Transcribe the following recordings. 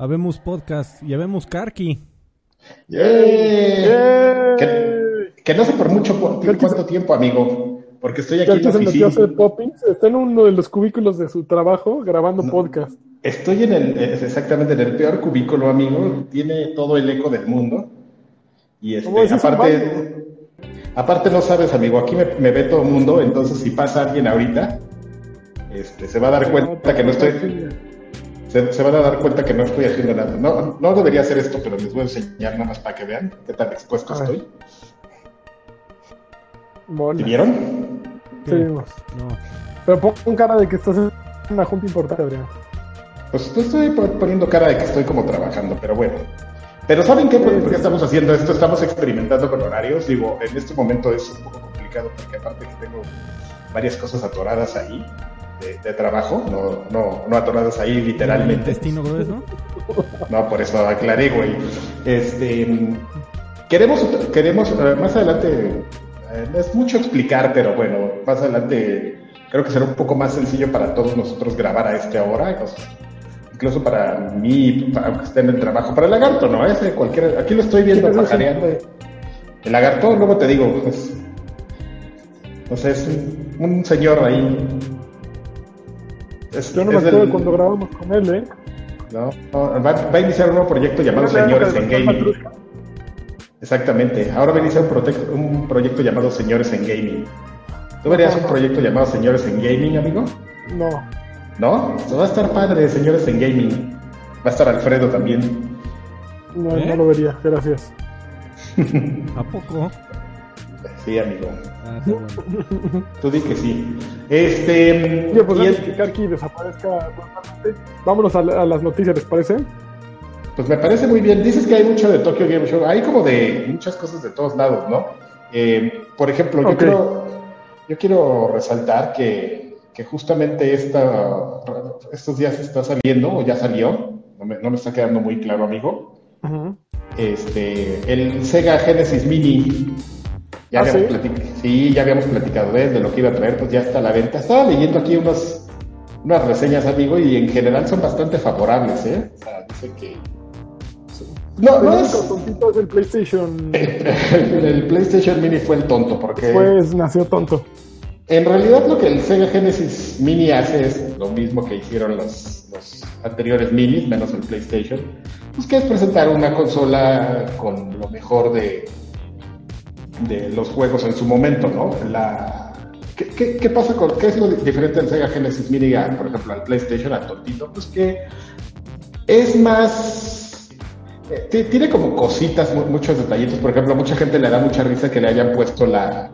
Habemos podcast y habemos Karki. ¡Yeah! Que, que, no sé por mucho por, cuánto tiempo, amigo. Porque estoy aquí en la oficina. Se Poppins, está en uno de los cubículos de su trabajo grabando podcast. Estoy en el, exactamente en el peor cubículo, amigo. Tiene todo el eco del mundo. Y este, aparte, aparte no sabes, amigo, aquí me, me, ve todo el mundo, entonces si pasa alguien ahorita, este, se va a dar cuenta que no estoy se, van a dar cuenta que no estoy haciendo nada. No, no debería hacer esto, pero les voy a enseñar nada más para que vean qué tan expuesto estoy. Bueno. vieron? Sí, No. Pero pon cara de que estás en una junta importante, Adrián. Pues estoy poniendo cara de que estoy como trabajando, pero bueno. Pero ¿saben qué? ¿Por qué estamos haciendo esto? Estamos experimentando con horarios. Digo, en este momento es un poco complicado porque aparte que tengo varias cosas atoradas ahí de, trabajo, no, no, no atoradas ahí literalmente. ¿Destino grueso? No, por eso aclaré, güey. Este, queremos, queremos, eh, más adelante, eh, es mucho explicar, pero bueno, más adelante creo que será un poco más sencillo para todos nosotros grabar a esta hora, incluso para mí, aunque esté en el trabajo, para el lagarto, ¿no? Ese, cualquier, aquí lo estoy viendo pajareando. El lagarto, luego te digo, pues, no sé, es un señor ahí yo no me acuerdo cuando grabamos con él, ¿eh? No, va, a iniciar un nuevo proyecto llamado Señores en Gaming. Exactamente. Ahora va a iniciar un, proyecto llamado Señores en Gaming. ¿Tú verías un proyecto llamado Señores en Gaming, amigo? No. ¿No? va a estar padre, Señores en Gaming. Va a estar Alfredo también. No, no ¿Eh? lo vería, gracias. ¿A poco? Sí, amigo. Ah, Tú di que sí. Este. Yo, pues, que Karki desaparezca Vámonos a, las noticias, ¿les parece? Pues me parece muy bien. Dices que hay mucho de Tokyo Game Show. Hay como de muchas cosas de todos lados, ¿no? Eh, por ejemplo, yo, quiero, yo quiero resaltar que, que justamente esta, estos días está saliendo, o ya salió, no me, no me está quedando muy claro, amigo. Este, el Sega Genesis Mini ya, ¿Ah, habíamos sí? ya habíamos platicado de, lo que iba a traer, pues ya está a la venta. Estaba leyendo aquí unas, unas reseñas, amigo, y en general son bastante favorables, ¿eh? O sea, dice que... No, no es... es el PlayStation... el PlayStation Mini fue el tonto, porque... Pues nació tonto. En realidad lo que el Sega Genesis Mini hace es lo mismo que hicieron los, los anteriores minis, menos el PlayStation, pues que es presentar una consola con lo mejor de, de los juegos en su momento, ¿no? ¿qué, pasa con, qué es lo diferente del Sega Genesis Mini, por ejemplo, al PlayStation, al tontito? Pues que es más, eh, tiene como cositas, muchos detallitos, por ejemplo, a mucha gente le da mucha risa que le hayan puesto la,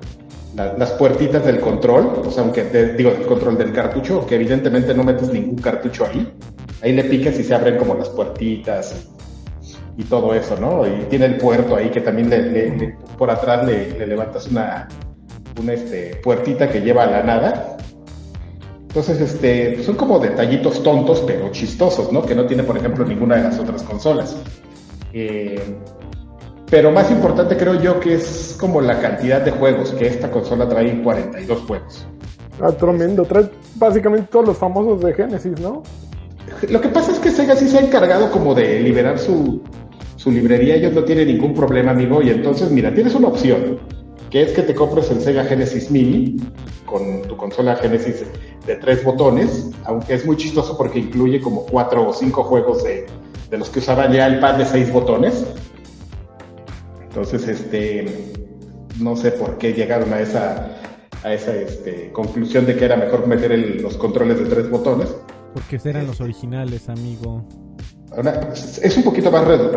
las puertitas del control, o sea, aunque te, digo, el control del cartucho, que evidentemente no metes ningún cartucho ahí, ahí le picas y se abren como las puertitas y todo eso, ¿no? Y tiene el puerto ahí que también le, por atrás le, levantas una, una este, puertita que lleva a la nada. Entonces, este, son como detallitos tontos, pero chistosos, ¿no? Que no tiene, por ejemplo, ninguna de las otras consolas. Eh, pero más importante creo yo que es como la cantidad de juegos, que esta consola trae 42 juegos. Ah, tremendo, trae básicamente todos los famosos de Genesis, ¿no? Lo que pasa es que Sega sí se ha encargado como de liberar su, su librería, ellos no tienen ningún problema, amigo, y entonces, mira, tienes una opción, que es que te compres el Sega Genesis Mini con tu consola Genesis de tres botones, aunque es muy chistoso porque incluye como cuatro o cinco juegos de, de los que usaban ya el pad de seis botones. Entonces, este, no sé por qué llegaron a esa, a esa este, conclusión de que era mejor meter los controles de tres botones. Porque eran los originales, amigo es un poquito más uh,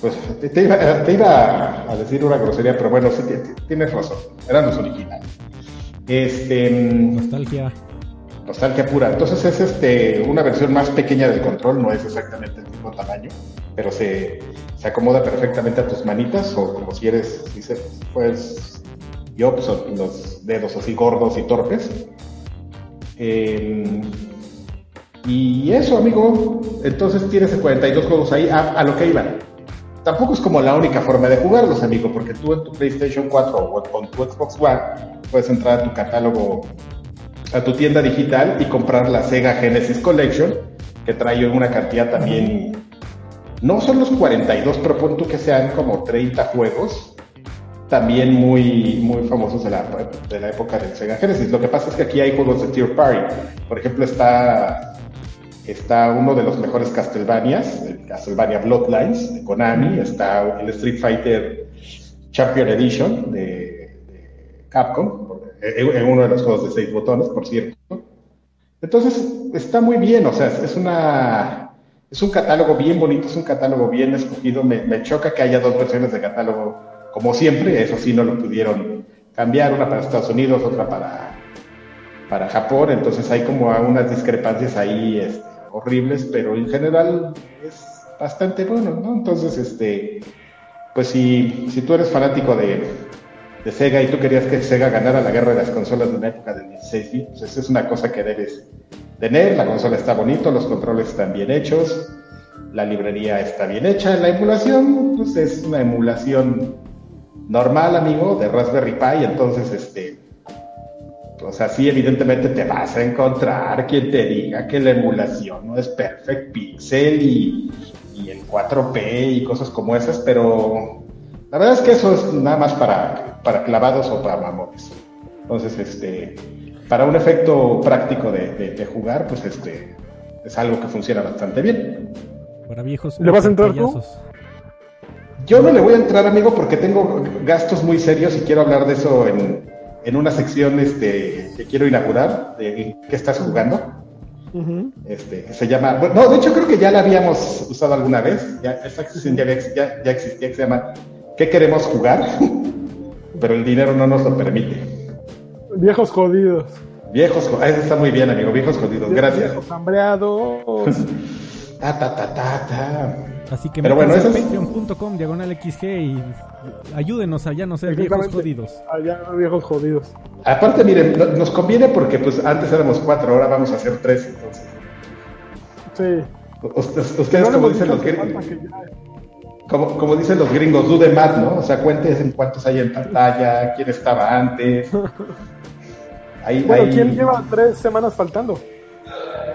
pues, te, iba, a decir una grosería, pero bueno, sí, tienes razón. Eran los originales. Este, nostalgia. Nostalgia pura. Entonces es este una versión más pequeña del control, no es exactamente el mismo tamaño, pero se, se acomoda perfectamente a tus manitas, o como si eres, si pues, yo, pues, los dedos así gordos y torpes. Eh, y eso, amigo, entonces tienes 42 juegos ahí a, lo que iban. Tampoco es como la única forma de jugarlos, amigo, porque tú en tu PlayStation 4 o con tu Xbox One puedes entrar a tu catálogo, a tu tienda digital y comprar la Sega Genesis Collection, que trae una cantidad también. No son los 42, pero punto que sean como 30 juegos, también muy, muy famosos de la, de la época del Sega Genesis. Lo que pasa es que aquí hay juegos de Tier Party. Por ejemplo, está, está uno de los mejores Castlevanias, Castlevania Bloodlines de Konami, está el Street Fighter Champion Edition de, Capcom, en uno de los juegos de seis botones, por cierto. Entonces, está muy bien, o sea, es una es un catálogo bien bonito, es un catálogo bien escogido. Me, me, choca que haya dos versiones de catálogo, como siempre, eso sí no lo pudieron cambiar, una para Estados Unidos, otra para, para Japón, entonces hay como unas discrepancias ahí este, horribles, pero en general es bastante bueno, ¿no? Entonces, este, pues si, si tú eres fanático de, de Sega y tú querías que Sega ganara la guerra de las consolas de una época del 16 bits, pues es una cosa que debes tener. La consola está bonito, los controles están bien hechos, la librería está bien hecha. La emulación, pues es una emulación normal, amigo, de Raspberry Pi, entonces, este, pues así evidentemente te vas a encontrar quien te diga que la emulación no es Perfect Pixel y, y el 4P y cosas como esas, pero la verdad es que eso es nada más para, para clavados o para mamones. Entonces, este, para un efecto práctico de, jugar, pues este, es algo que funciona bastante bien. Para viejos. ¿Le vas a entrar tú? Yo no le voy a entrar, amigo, porque tengo gastos muy serios y quiero hablar de eso en, en una sección este, que quiero inaugurar, de qué estás jugando. este, se llama, no, de hecho creo que ya la habíamos usado alguna vez, ya, esta ya, ya, ya existía, que se llama ¿Qué queremos jugar? Pero el dinero no nos lo permite. Viejos jodidos. Viejos jodidos. Eso está muy bien, amigo. Viejos jodidos. Gracias. Viejos hambreados. ta, ta, ta, ta, ta. Así que Pero bueno, eso es... patreon.com diagonal XG y ayúdenos allá no ser viejos jodidos. Allá viejos jodidos. Aparte, miren, nos conviene porque pues antes éramos cuatro, ahora vamos a hacer tres, entonces. Sí. Ustedes, como dicen los que como, como dicen los gringos, do the math, ¿no? O sea, cuentes en cuántos hay en pantalla, quién estaba antes. Ahí, bueno, ¿quién lleva tres semanas faltando?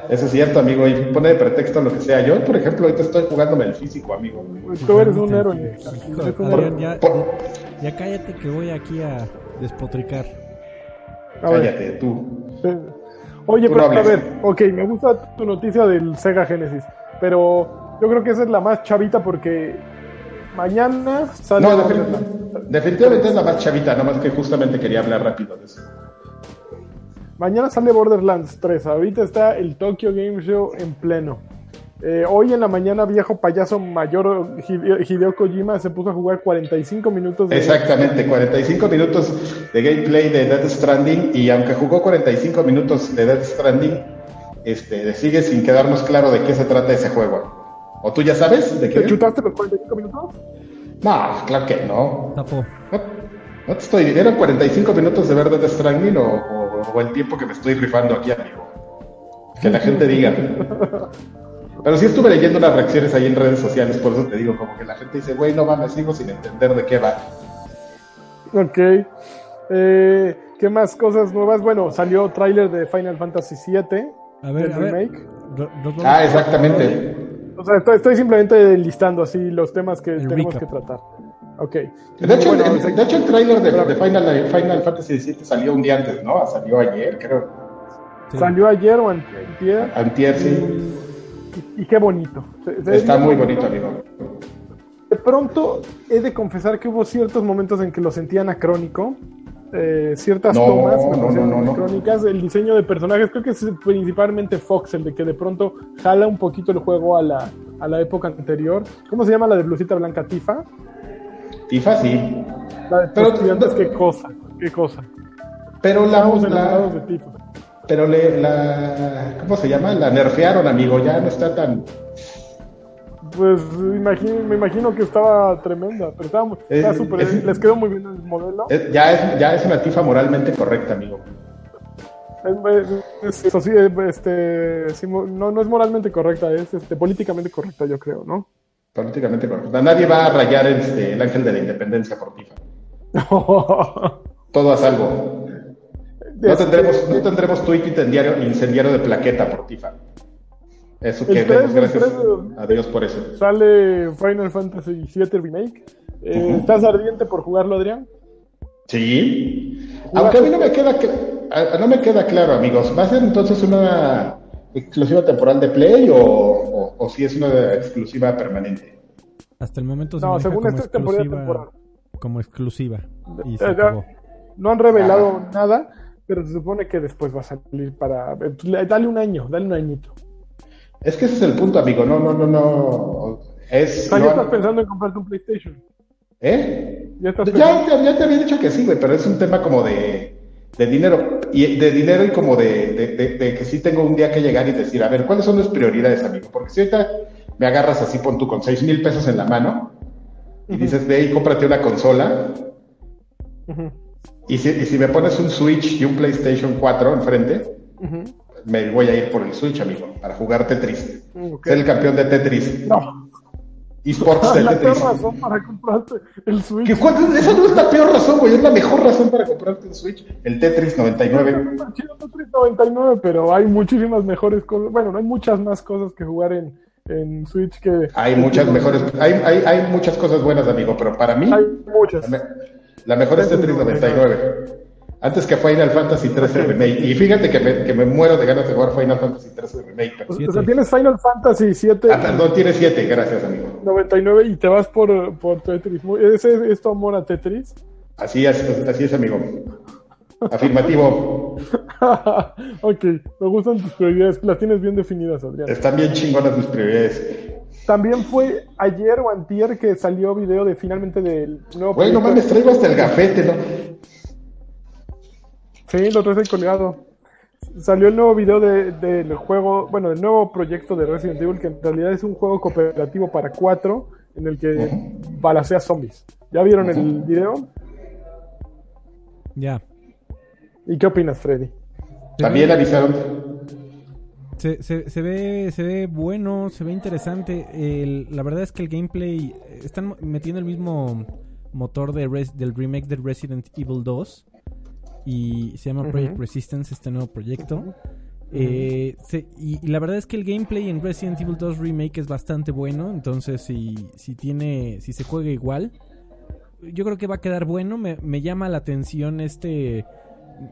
Eso es cierto, amigo, y pone de pretexto lo que sea. Yo, por ejemplo, ahorita estoy jugándome el físico, amigo. Pues tú eres un héroe. ya, ya, cállate que voy aquí a despotricar. cállate, tú. Oye, pero a ver, ok, me gusta tu noticia del Sega Genesis, pero yo creo que esa es la más chavita porque Mañana sale. No, definitivamente es la más chavita, nada más que justamente quería hablar rápido de eso. Mañana sale Borderlands 3. Ahorita está el Tokyo Game Show en pleno. Eh, hoy en la mañana, viejo payaso mayor Hideo Kojima se puso a jugar 45 minutos de. Exactamente, 45 minutos de gameplay de Death Stranding. Y aunque jugó 45 minutos de Death Stranding, este, sigue sin quedarnos claro de qué se trata ese juego. ¿O tú ya sabes de qué? ¿Te chutaste los 45 minutos? No, claro que no. No, no te estoy. ¿Eran 45 minutos de ver de Stranding o, o, el tiempo que me estoy rifando aquí, amigo? Que la gente diga. Pero sí estuve leyendo unas reacciones ahí en redes sociales, por eso te digo, como que la gente dice, güey, no mames, sigo sin entender de qué va. Ok. Eh, ¿Qué más cosas nuevas? Bueno, salió tráiler de Final Fantasy VII. A ver, a remake. Ver. Ah, exactamente. O sea, estoy, simplemente listando así los temas que tenemos que tratar. Ok. De hecho, el, de hecho, el trailer de, Final, Final, Fantasy VII salió un día antes, ¿no? Salió ayer, creo. Salió ayer o antier. Antier, sí. Y, qué bonito. Está muy bonito, amigo. De pronto, he de confesar que hubo ciertos momentos en que lo sentía anacrónico. Eh, ciertas tomas crónicas, el diseño de personajes, creo que es principalmente Fox el de que de pronto jala un poquito el juego a la, a la época anterior. ¿Cómo se llama la de blusita blanca? ¿Tifa? Tifa, sí. La de pero, estudiantes, qué cosa, qué cosa. Pero la, la de Tifa. Pero le, la, ¿cómo se llama? La nerfearon, amigo, ya no está tan pues imagino, me imagino que estaba tremenda, pero estaba, estaba super, les quedó muy bien el modelo. ya, es, ya es una tifa moralmente correcta, amigo. eso sí, este, no, no es moralmente correcta, es este, políticamente correcta, yo creo, ¿no? Políticamente correcta. Nadie va a rayar este, el ángel de la independencia por tifa. Todo a salvo. No tendremos, no tendremos tweet incendiario, incendiario de plaqueta por tifa. Eso que gracias a Dios por eso. Sale Final Fantasy VII Remake. Eh, ¿Estás ardiente por jugarlo, Adrián? Sí. Aunque a mí no me queda no me queda claro, amigos. ¿Va a ser entonces una exclusiva temporal de Play o, si es una exclusiva permanente? Hasta el momento se no, según como esto es temporal. Como exclusiva. Y se no han revelado nada, pero se supone que después va a salir para. Dale un año, dale un añito. Es que ese es el punto, amigo. No, no, no, no. Es, ya estás pensando en comprarte un PlayStation. ¿Eh? Ya, ya, te había dicho que sí, güey, pero es un tema como de, de dinero. Y de dinero y como de, de, que sí tengo un día que llegar y decir, a ver, ¿cuáles son las prioridades, amigo? Porque si ahorita me agarras así, pon tú con seis mil pesos en la mano y dices, ve y cómprate una consola. y, si, y, si, me pones un Switch y un PlayStation 4 enfrente, me voy a ir por el Switch, amigo, para jugar Tetris. Ser el campeón de Tetris. No. Esports de. Es la peor razón para comprarte el Switch. esa no es la peor razón, güey. Es la mejor razón para comprarte el Switch. El Tetris 99. El Tetris 99, pero hay muchísimas mejores cosas. Bueno, no hay muchas más cosas que jugar en, en Switch que. Hay muchas mejores. Hay, hay, hay muchas cosas buenas, amigo, pero para mí. Hay muchas. La, mejor es Tetris 99. Antes que Final Fantasy 13 Remake. Y fíjate que me, que me, muero de ganas de jugar Final Fantasy 13 Remake. O sea, tienes Final Fantasy 7. Ah, perdón, tienes 7, gracias, amigo. 99 y te vas por, por Tetris. ¿Ese es tu amor a Tetris? Así es, así es, amigo. Afirmativo. ok, me gustan tus prioridades. Las tienes bien definidas, Adrián. Están bien chingonas tus prioridades. También fue ayer o antier que salió video de finalmente del nuevo. Bueno, mames, traigo hasta el gafete, ¿no? Sí, lo traes ahí colgado. Salió el nuevo video del juego, bueno, del nuevo proyecto de Resident Evil, que en realidad es un juego cooperativo para cuatro, en el que balacea zombies. ¿Ya vieron el video? Ya. ¿Y qué opinas, Freddy? También avisaron. Se, se, ve, se ve bueno, se ve interesante. la verdad es que el gameplay. Están metiendo el mismo motor de del remake de Resident Evil 2 y se llama Project Resistance, este nuevo proyecto. Eh, y, la verdad es que el gameplay en Resident Evil 2 Remake es bastante bueno, entonces si, si tiene, si se juega igual, yo creo que va a quedar bueno. Me, llama la atención este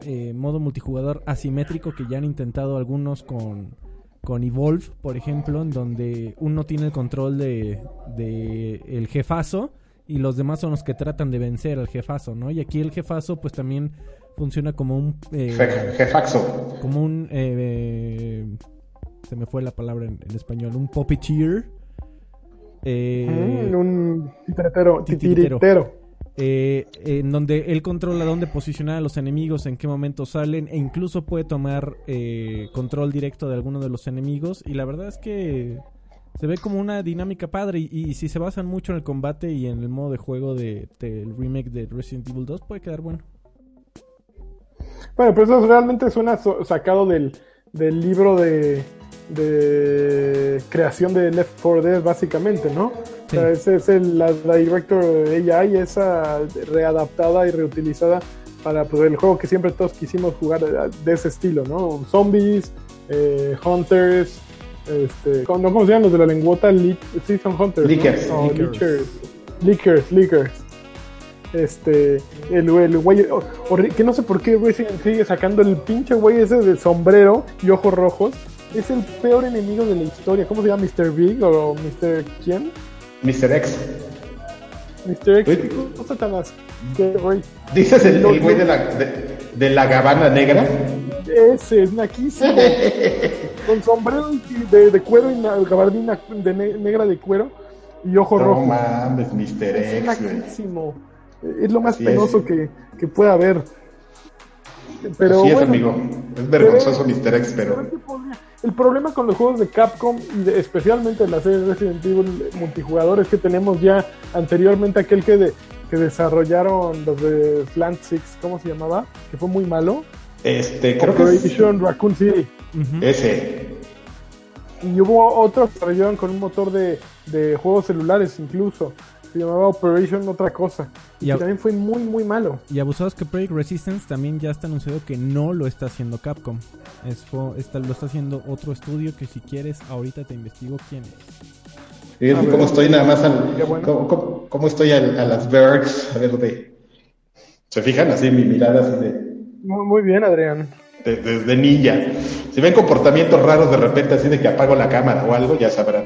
eh, modo multijugador asimétrico que ya han intentado algunos con, con Evolve, por ejemplo, en donde uno tiene el control de, de el jefazo y los demás son los que tratan de vencer al jefazo, ¿no? Y aquí el jefazo pues también funciona como un... Eh, jefaxo. Como un... Eh, se me fue la palabra en, español. Un puppeteer. Eh, mm, un titiritero. titiritero. Eh, en donde él controla dónde posicionar a los enemigos, en qué momento salen e incluso puede tomar eh, control directo de alguno de los enemigos y la verdad es que se ve como una dinámica padre y, si se basan mucho en el combate y en el modo de juego del de, remake de Resident Evil 2 puede quedar bueno. Bueno, pero eso realmente suena sacado del, del libro de, de creación de Left 4 Dead, básicamente, ¿no? O sea, ese es el, la, Director AI, esa readaptada y reutilizada para pues, el juego que siempre todos quisimos jugar de, ese estilo, ¿no? Zombies, eh, Hunters, este, ¿cómo se llaman los de la lengüota? sí, son Hunters. Lickers. ¿no? Lickers. Lickers, Lickers. Este, el, el güey, que no sé por qué güey sigue sacando el pinche güey ese de sombrero y ojos rojos. Es el peor enemigo de la historia. ¿Cómo se llama? ¿Mr. Big o Mr. quién? Mr. X. Mr. X, ¿qué cosa tan güey? ¿Dices el, güey de la, de, la gabana negra? Ese, es naquísimo. Con sombrero de, de cuero y gabardina de negra de cuero y ojo rojo. No mames, Mr. X. Es naquísimo. Es lo más penoso que, que pueda haber. Pero, Así es, amigo. Es vergonzoso Mr. X, pero... El problema con los juegos de Capcom y especialmente la serie Resident Evil multijugador es que tenemos ya anteriormente aquel que, que desarrollaron los de Plant Six, ¿cómo se llamaba? Que fue muy malo. Este, creo que es... Raccoon City. Ese. Y hubo otros que desarrollaron con un motor de, de juegos celulares incluso. Se llamaba Operation otra cosa. Y, también fue muy, muy malo. Y abusados que Project Resistance también ya está anunciado que no lo está haciendo Capcom. Es, lo está haciendo otro estudio que si quieres ahorita te investigo quién es. Ah, ¿Cómo estoy nada más ¿cómo, estoy a, las Bergs? A ver, de, ¿se fijan así mi mirada así de... Muy, bien, Adrián. Desde ninja. Si ven comportamientos raros de repente así de que apago la cámara o algo, ya sabrán.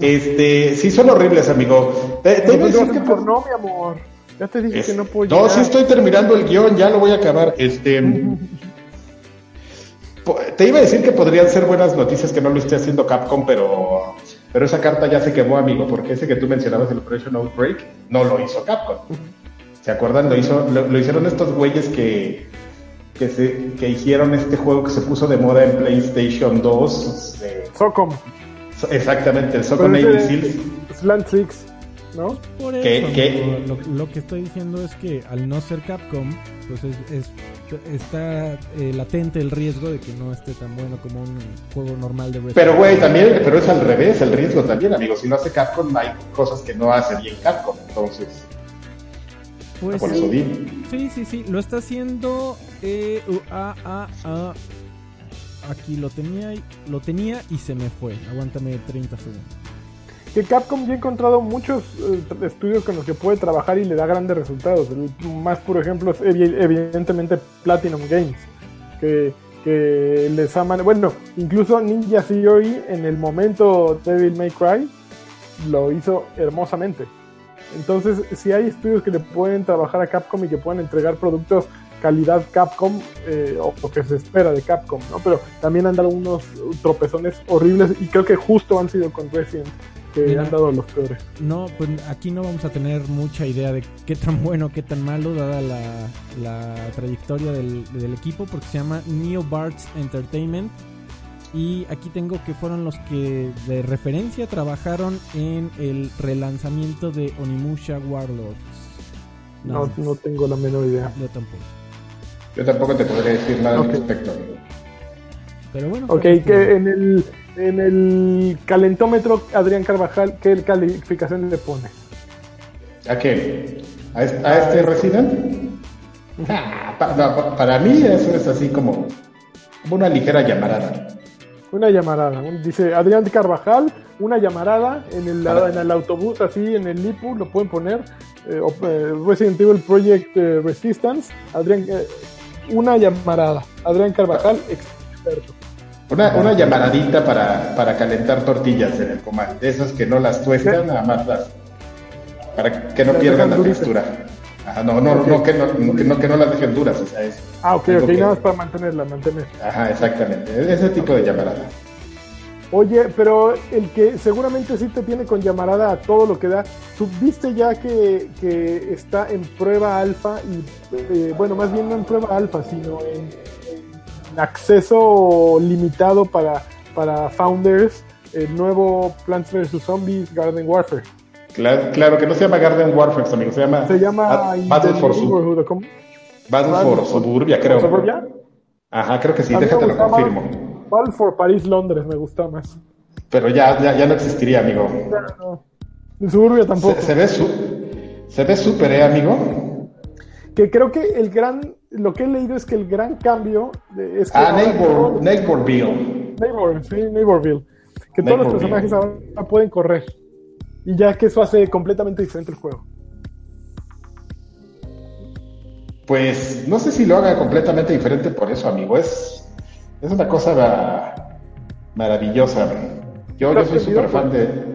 Este, sí son horribles, amigo. Te, te no, que no, mi amor. Ya te dije que no puedo. No, sí estoy terminando el guion, ya lo voy a acabar. Este, te iba a decir que podrían ser buenas noticias que no lo esté haciendo Capcom, pero, pero esa carta ya se quemó, amigo, porque ese que tú mencionabas, el Operation Outbreak, no lo hizo Capcom. ¿Se acuerdan? Lo, hizo, lo, hicieron estos güeyes que, que, se, que hicieron este juego que se puso de moda en PlayStation 2. Eh, Socom. Exactamente, el Soccer Navy Seals. Slant Six, ¿no? Por eso, Lo, que estoy diciendo es que al no ser Capcom, pues es, está eh, latente el riesgo de que no esté tan bueno como un juego normal de Resident Pero güey, también, pero es al revés, el riesgo también, amigo. Si no hace Capcom, hay cosas que no hace bien Capcom, entonces. Pues sí, sí, sí, sí, lo está haciendo eh, a, a, a, aquí lo tenía, lo tenía y se me fue. Aguántame 30 segundos. Que Capcom ya ha encontrado muchos eh, estudios con los que puede trabajar y le da grandes resultados. El más, por ejemplo, es evidentemente Platinum Games, que, les aman. Bueno, incluso Ninja Theory en el momento Devil May Cry lo hizo hermosamente. Entonces, si hay estudios que le pueden trabajar a Capcom y que puedan entregar productos calidad Capcom eh, o lo que se espera de Capcom, ¿no? Pero también han dado unos tropezones horribles y creo que justo han sido con Resident que han dado los peores. No, pues aquí no vamos a tener mucha idea de qué tan bueno, qué tan malo, dada la, trayectoria del, equipo, porque se llama Neo Barts Entertainment. Y aquí tengo que fueron los que de referencia trabajaron en el relanzamiento de Onimusha Warlords. no, no tengo la menor idea. Yo tampoco. Yo tampoco te podría decir nada al respecto. Pero bueno. Ok, que en el, en el calentómetro, Adrián Carvajal, ¿qué calificación le pone? ¿A qué? ¿A este, a este Resident? Ah, para mí eso es así como, una ligera llamarada. Una llamarada. Dice Adrián Carvajal, una llamarada en el, en el autobús, así en el Lipu, lo pueden poner. Eh, eh, Resident Evil Project eh, Resistance. Adrián, una llamarada. Adrián Carvajal, experto. Una, una llamaradita para, para calentar tortillas en el comal. De esas que no las tuestan, nada más las. Para que no pierdan la textura. Ajá, no, no, no, que no, que no, que no las dejen duras. O sea, es, ah, ok, ok, nada más para mantenerla, mantener. Ajá, exactamente. Ese tipo de llamarada. Oye, pero el que seguramente sí te tiene con llamarada a todo lo que da, ¿viste ya que, que está en prueba alfa? Y eh, bueno, más bien no en prueba alfa, sino en, acceso limitado para, para founders, el nuevo Plants vs. Zombies Garden Warfare. Claro, claro, que no se llama Garden Warfare, amigo, se llama, se llama Battle for, Battle for Suburbia, creo. ¿Suburbia? Ajá, creo que sí, déjate lo confirmo. For París, Londres, me gusta más. Pero ya, ya, no existiría, amigo. En Suburbia tampoco. Se, ve se ve súper, ¿eh, amigo? Que creo que el gran, lo que he leído es que el gran cambio es que... Ah, Neighbor, Neighborville. Neighbor, sí, Neighborville. Que todos los personajes ahora pueden correr. Y ya que eso hace completamente diferente el juego. Pues no sé si lo haga completamente diferente por eso, amigo. Es es una cosa maravillosa. Yo, yo soy súper fan de...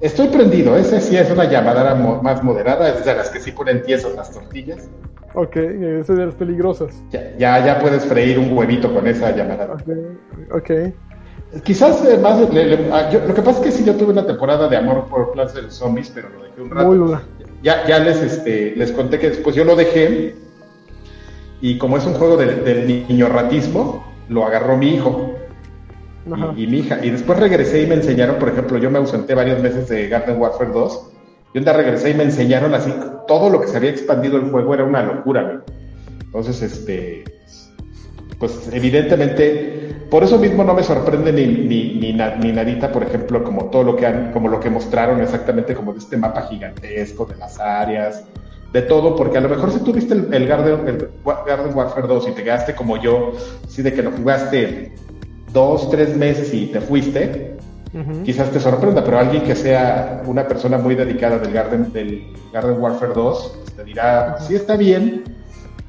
Estoy prendido, ese sí es una llamadera más moderada, es de las que sí ponen tiesas las tortillas. Ok, ese es de las peligrosas. Ya, ya, puedes freír un huevito con esa llamadera. Ok, okay. Quizás eh, más, ah, lo que pasa es que sí yo tuve una temporada de amor por Plants de Zombies, pero lo dejé un rato. Muy Ya, ya les, este, les conté que después yo lo dejé y como es un juego del niño ratismo, lo agarró mi hijo y, mi hija. Y después regresé y me enseñaron, por ejemplo, yo me ausenté varios meses de Garden Warfare 2. Y un día regresé y me enseñaron así, todo lo que se había expandido el juego era una locura. Entonces, este, pues evidentemente por eso mismo no me sorprende ni, ni, ni, ni, nadita, por ejemplo, como todo lo que han, como lo que mostraron exactamente como de este mapa gigantesco, de las áreas, de todo, porque a lo mejor si tuviste el, el, Garden, el Garden Warfare 2 y te quedaste como yo, así de que lo jugaste dos, tres meses y te fuiste, quizás te sorprenda, pero alguien que sea una persona muy dedicada del Garden, del Garden Warfare 2, pues, te dirá, sí está bien,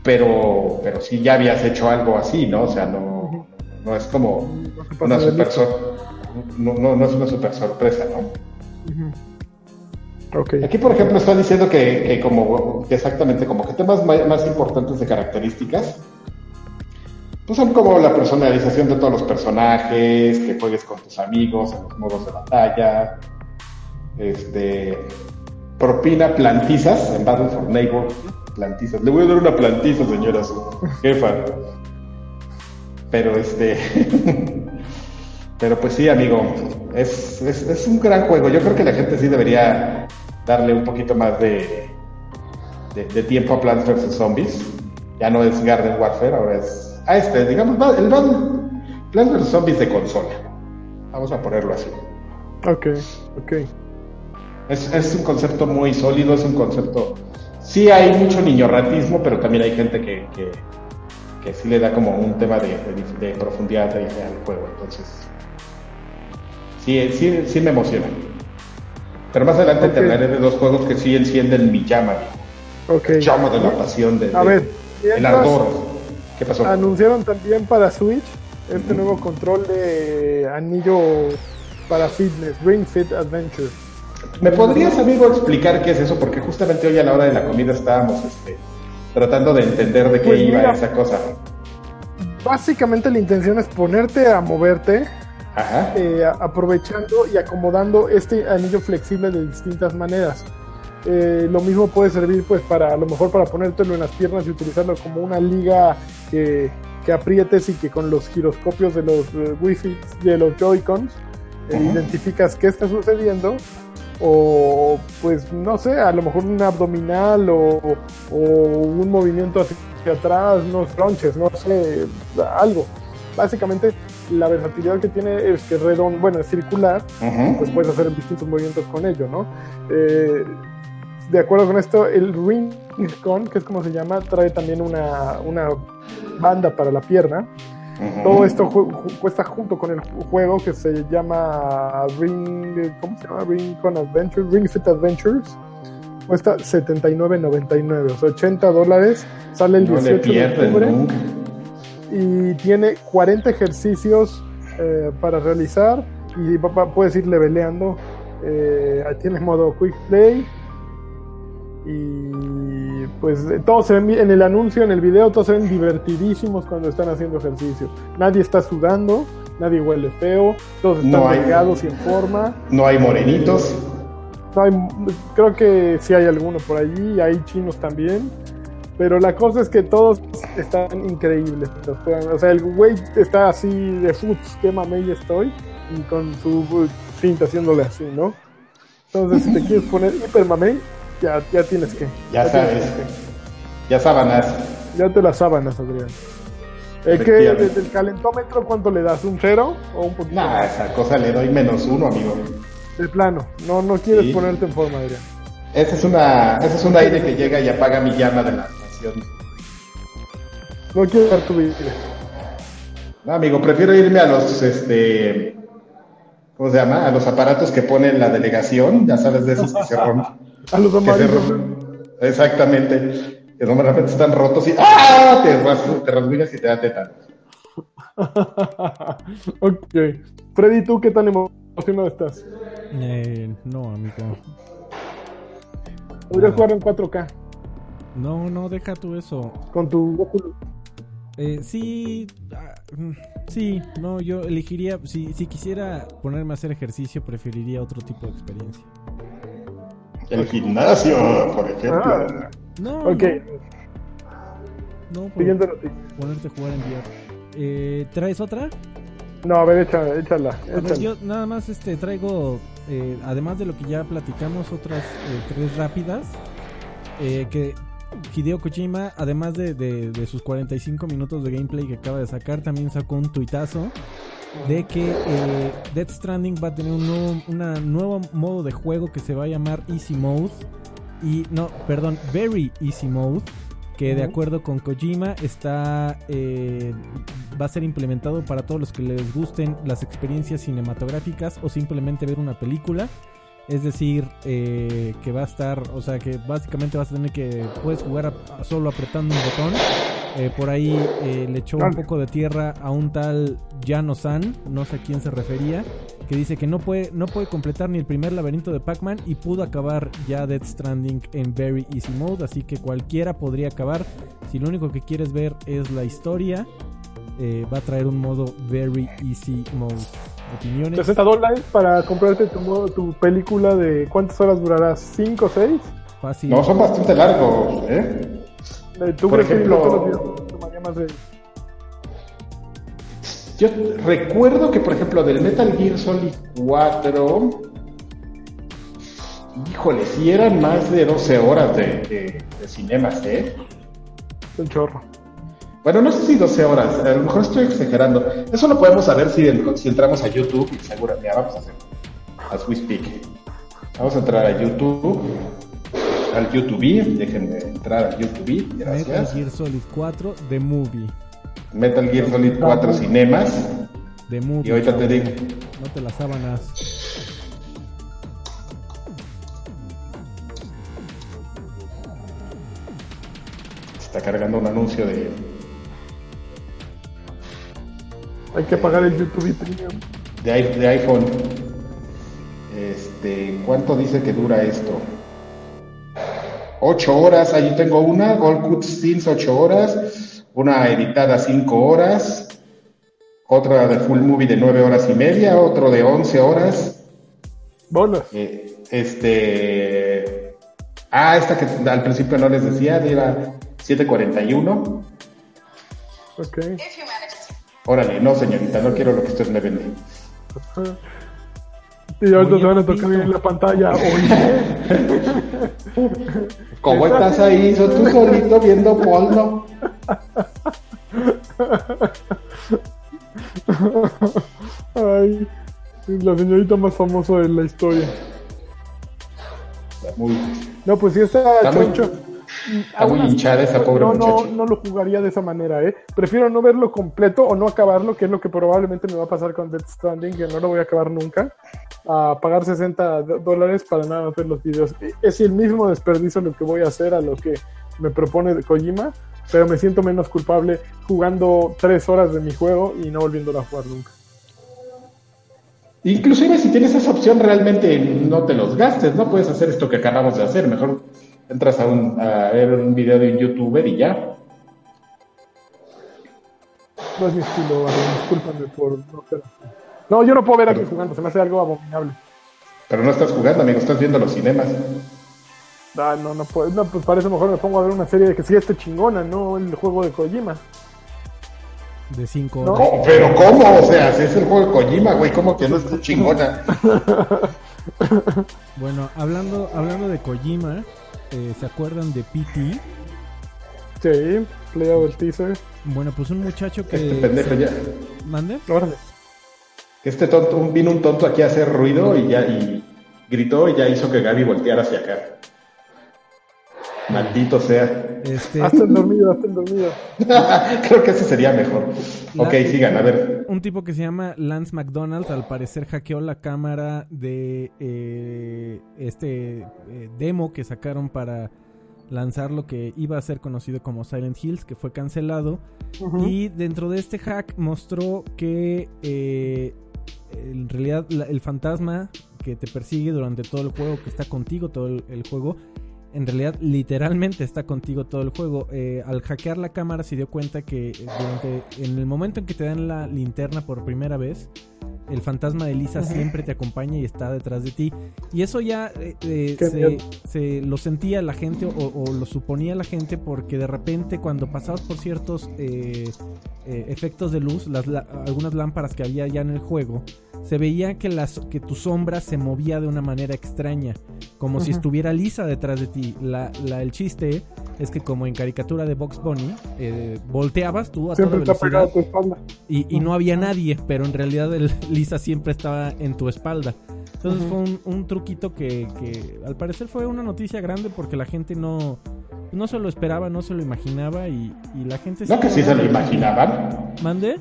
pero, pero sí ya habías hecho algo así, ¿no? O sea, no, no es como una super no, no, es una super sorpresa, ¿no? Aquí, por ejemplo, está diciendo que, que como exactamente como que temas más importantes de características, pues son como la personalización de todos los personajes, que juegues con tus amigos en los modos de batalla, este, propina plantizas en Battle for Neighbor, plantizas. Le voy a dar una plantiza, señora, jefa. Pero este, pero pues sí, amigo, es, es, es un gran juego. Yo creo que la gente sí debería darle un poquito más de, de, tiempo a Plants vs. Zombies. Ya no es Garden Warfare, ahora es a este, digamos, el Plants vs. Zombies de consola. Vamos a ponerlo así. Ok, ok. Es, es, un concepto muy sólido, es un concepto... Sí hay mucho niño ratismo, pero también hay gente que, que, que sí le da como un tema de, de, profundidad al juego. Entonces, sí, sí, sí me emociona. Pero más adelante te hablaré de dos juegos que sí encienden mi llama. Okay. llama de la pasión, de, A ver, el ardor. ¿Qué pasó? Anunciaron también para Switch este nuevo control de anillo para fitness, Ring Fit Adventure. ¿Me podrías, amigo, explicar qué es eso? Porque justamente hoy a la hora de la comida estábamos este, tratando de entender de qué pues iba esa cosa. Básicamente la intención es ponerte a moverte eh, aprovechando y acomodando este anillo flexible de distintas maneras. Eh, lo mismo puede servir pues para a lo mejor para ponértelo en las piernas y utilizarlo como una liga que, que aprietes y que con los giroscopios de los uh, wifi de los joycons cons identificas qué está sucediendo o pues no sé, a lo mejor un abdominal o, o un movimiento hacia atrás, unos crunches, no sé, algo. Básicamente la versatilidad que tiene es que redondo, bueno, es circular, pues puedes hacer distintos movimientos con ello, ¿no? Eh, de acuerdo con esto, el Ring Con, que es como se llama, trae también una, una banda para la pierna. Todo esto cuesta junto con el juego que se llama Ring, ¿cómo se llama? Ring Con Adventure, Ring Fit Adventures. Cuesta 79.99, o sea, 80 dólares. Sale el 18 de octubre y tiene 40 ejercicios eh, para realizar y puedes ir leveleando. Eh, tiene modo Quick Play y pues todos se ven en el anuncio, en el video, todos se ven divertidísimos cuando están haciendo ejercicio. Nadie está sudando, nadie huele feo, todos están no y en forma. No hay morenitos. creo que sí hay alguno por allí, hay chinos también. Pero la cosa es que todos están increíbles. O sea, el güey está así de foot, qué mamey estoy, y con su cinta haciéndole así, ¿no? Entonces, si te quieres poner hiper mamey, ya, ya tienes que. Ya, sabes. Ya sábanas. Ya te las sábanas, Adrián. ¿El que desde el calentómetro cuánto le das? ¿Un cero o un poquito? Nah, esa cosa le doy menos uno, amigo. De plano, no, no quieres ponerte en forma, Adrián. Ese es una, ese es un aire que llega y apaga mi llama de no quiero dar tu vida. No, amigo, prefiero irme a los, este, ¿cómo se llama? A los aparatos que pone la delegación, ya sabes, de esos que se rompen. a los amarillos. Exactamente. Que normalmente están rotos y ¡ah! Te, rasguñas y te da teta. ok. Freddy, ¿tú qué tan emocionado estás? Eh, no, amigo. Podrías jugar en 4K. No, no, deja tú eso. Con tu eh, sí, ah, mm, sí, no, yo elegiría, si, si quisiera ponerme a hacer ejercicio, preferiría otro tipo de experiencia. El gimnasio, por ejemplo. Ah, no, ok. No, ponerte a jugar en VR. Eh, ¿Traes otra? No, a ver, échala, échala. yo nada más este traigo, eh, además de lo que ya platicamos, otras eh, tres rápidas. que Hideo Kojima, además de, de, sus 45 minutos de gameplay que acaba de sacar, también sacó un tuitazo de que eh, Death Stranding va a tener un nuevo, nuevo modo de juego que se va a llamar Easy Mode. Y no, perdón, Very Easy Mode. Que de acuerdo con Kojima está eh, va a ser implementado para todos los que les gusten las experiencias cinematográficas o simplemente ver una película. Es decir, eh, que va a estar, o sea, que básicamente vas a tener que, puedes jugar solo apretando un botón. Eh, por ahí eh, le echó un poco de tierra a un tal Jano San, no sé a quién se refería, que dice que no puede, no puede completar ni el primer laberinto de Pac-Man y pudo acabar ya Dead Stranding en Very Easy Mode, así que cualquiera podría acabar. Si lo único que quieres ver es la historia, va a traer un modo Very Easy Mode opiniones. 60 dólares para comprarte tu, tu película de cuántas horas durará, 5 o 6? Fácil. No, son bastante largos, ¿eh? eh ¿Tú por ejemplo, Yo recuerdo que, por ejemplo, del Metal Gear Solid 4, híjole, si eran más de 12 horas de, de, de cinemas, ¿eh? Un chorro. Bueno, no sé si 12 horas, a lo mejor estoy exagerando. Eso lo podemos saber si, si entramos a YouTube y seguro, ya vamos a hacer as we speak. Vamos a entrar a YouTube, al YouTube, déjenme entrar a YouTube, gracias. Metal Gear Solid 4, The Movie. Metal Gear Solid 4 Cinemas. The Movie. Y ahorita te digo. No te las sábanas. Está cargando un anuncio de Hay que pagar el YouTube Premium. De, de iPhone. Este, ¿cuánto dice que dura esto? 8 horas, allí tengo una, Gold Cutscenes 8 horas, una editada 5 horas, otra de Full Movie de 9 horas y media, otro de 11 horas. Bonus. Eh, este. Ah, esta que al principio no les decía, era 741. Ok. Órale, no señorita, no quiero lo que usted me vende. Y ahorita te van a tocar en la pantalla. Oye. ¿Cómo estás ahí? ¿Sos tú solito viendo porno? Ay, la señorita más famosa de la historia. Muy... No, pues sí está, está choncho. Está muy hinchada esa pobre no, no, no lo jugaría de esa manera, ¿eh? Prefiero no verlo completo o no acabarlo, que es lo que probablemente me va a pasar con Death Stranding, que no lo voy a acabar nunca, a pagar 60 dólares para nada ver los videos. Es el mismo desperdicio lo que voy a hacer a lo que me propone Kojima, pero me siento menos culpable jugando tres horas de mi juego y no volviéndolo a jugar nunca. Inclusive si tienes esa opción realmente no te los gastes, no puedes hacer esto que acabamos de hacer, mejor entras a, un, a ver un video de un youtuber y ya. No es mi estilo, discúlpame por no ser No, yo no puedo ver a alguien jugando, se me hace algo abominable. Pero no estás jugando, amigo, estás viendo los cinemas. Ah, no, no puedo. No, pues para eso mejor me pongo a ver una serie de que sí esté chingona, no el juego de Kojima. De 5 horas. ¿Pero cómo? O sea, si es el juego de Kojima, güey, ¿cómo que no esté chingona? bueno, hablando, hablando de Kojima, eh, ¿se acuerdan de PT? Sí, el teaser. Bueno, pues un muchacho que. Este pendejo ya. ¿Mande? Este tonto, vino un tonto aquí a hacer ruido y ya y gritó y ya hizo que Gaby volteara hacia acá. Maldito sea. Este... Hasta el dormido, hasta el dormido. Creo que ese sería mejor. ok, sigan, a ver. Un tipo que se llama Lance McDonald, al parecer hackeó la cámara de eh, este eh, demo que sacaron para lanzar lo que iba a ser conocido como Silent Hills, que fue cancelado. Y dentro de este hack mostró que eh, en realidad el fantasma que te persigue durante todo el juego, que está contigo todo el juego, en realidad literalmente está contigo todo el juego. Eh, al hackear la cámara se dio cuenta que eh, durante, en el momento en que te dan la linterna por primera vez, el fantasma de Lisa siempre te acompaña y está detrás de ti. Y eso ya eh, se, lo sentía la gente o, lo suponía la gente porque de repente cuando pasabas por ciertos efectos de luz, las, algunas lámparas que había ya en el juego, se veía que, las, que tu sombra se movía de una manera extraña, como si estuviera lisa detrás de ti. La, el chiste es que como en caricatura de Box Bunny, eh, volteabas tú a siempre toda velocidad tu y, y, no había nadie, pero en realidad el Lisa siempre estaba en tu espalda. Entonces fue un, un truquito que, que, al parecer fue una noticia grande porque la gente no, no se lo esperaba, no se lo imaginaba y, y la gente... No que sí se lo imaginaban. ¿Mande?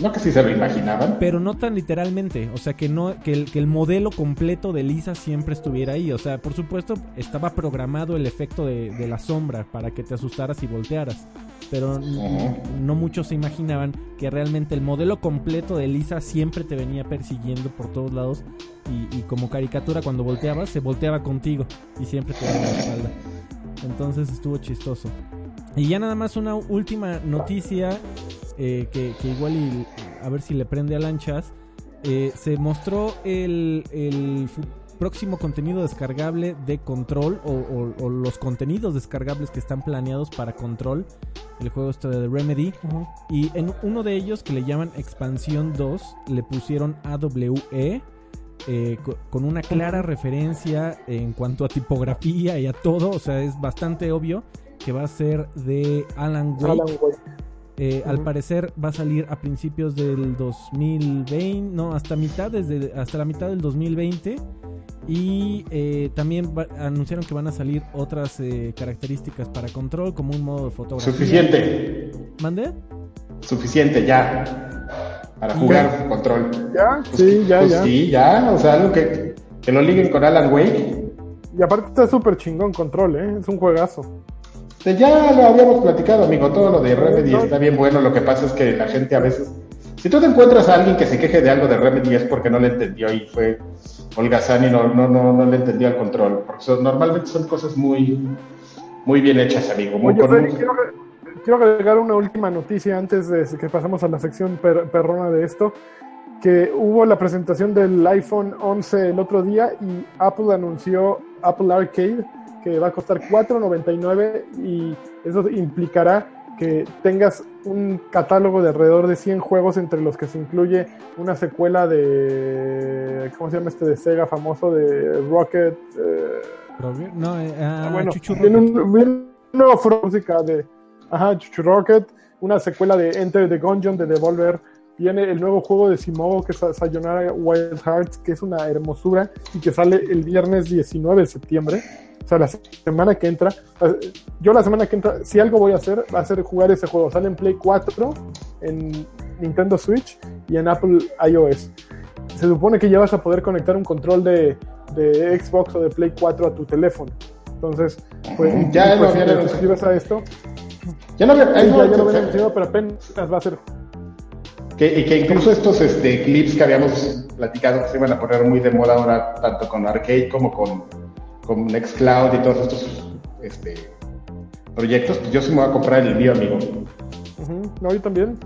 No que sí se lo imaginaban. Pero no tan literalmente. O sea, que no que el, que el modelo completo de Lisa siempre estuviera ahí. O sea, por supuesto, estaba programado el efecto de, de la sombra para que te asustaras y voltearas. Pero no muchos se imaginaban que realmente el modelo completo de Lisa siempre te venía persiguiendo por todos lados. Y, y como caricatura, cuando volteabas, se volteaba contigo. Y siempre te daba la espalda. Entonces estuvo chistoso. Y ya nada más una última noticia eh, que, que, igual y, a ver si le prende a lanchas. Eh, se mostró el, el, próximo contenido descargable de Control o, o, o, los contenidos descargables que están planeados para Control, el juego este de Remedy. Uh -huh. Y en uno de ellos que le llaman Expansión 2 le pusieron AWE. Eh, con una clara referencia en cuanto a tipografía y a todo, o sea, es bastante obvio que va a ser de Alan Wake. Alan Wake. Eh, uh -huh. Al parecer va a salir a principios del 2020, no, hasta mitad, desde hasta la mitad del 2020. Y eh, también va, anunciaron que van a salir otras eh, características para control, como un modo de fotografía. Suficiente. ¿Mande? Suficiente, ya. Para jugar control. ¿Ya? Pues, sí, ya, pues ya. Sí, ya. O sea, algo que, que lo liguen con Alan Wake. Y aparte está súper chingón control, ¿eh? Es un juegazo. Ya lo habíamos platicado, amigo. Todo lo de Remedy no. está bien bueno. Lo que pasa es que la gente a veces. Si tú te encuentras a alguien que se queje de algo de Remedy es porque no le entendió y fue holgazán y no, no, no, no le entendió el control. Porque son, normalmente son cosas muy, muy bien hechas, amigo. Muy Oye, Freddy, quiero, quiero, agregar una última noticia antes de que pasemos a la sección per, perrona de esto. Que hubo la presentación del iPhone 11 el otro día y Apple anunció Apple Arcade que va a costar 4.99 y eso implicará que tengas un catálogo de alrededor de 100 juegos entre los que se incluye una secuela de ¿cómo se llama este de Sega famoso de Rocket? Eh, no, eh, ah, bueno, viene, un, música de ajá, Chuchu Rocket, una secuela de Enter the Gungeon de Devolver viene el nuevo juego de Simogo que es Sayonara Wild Hearts, que es una hermosura y que sale el viernes 19 de septiembre. O sea, la semana que entra. Yo la semana que entra, si algo voy a hacer, va a ser jugar ese juego. Sale en Play 4, en Nintendo Switch y en Apple iOS. Se supone que ya vas a poder conectar un control de, de Xbox o de Play 4 a tu teléfono. Entonces, pues, ya pues, si te suscribes a esto. Ya lo había, sí, ya, ya lo había anunciado, pero apenas va a ser que, y que incluso estos este, clips que habíamos platicado que se iban a poner muy de moda ahora, tanto con Arcade como con, con Nextcloud y todos estos este, proyectos, pues yo sí me voy a comprar el mío, amigo. Uh -huh. No, yo también.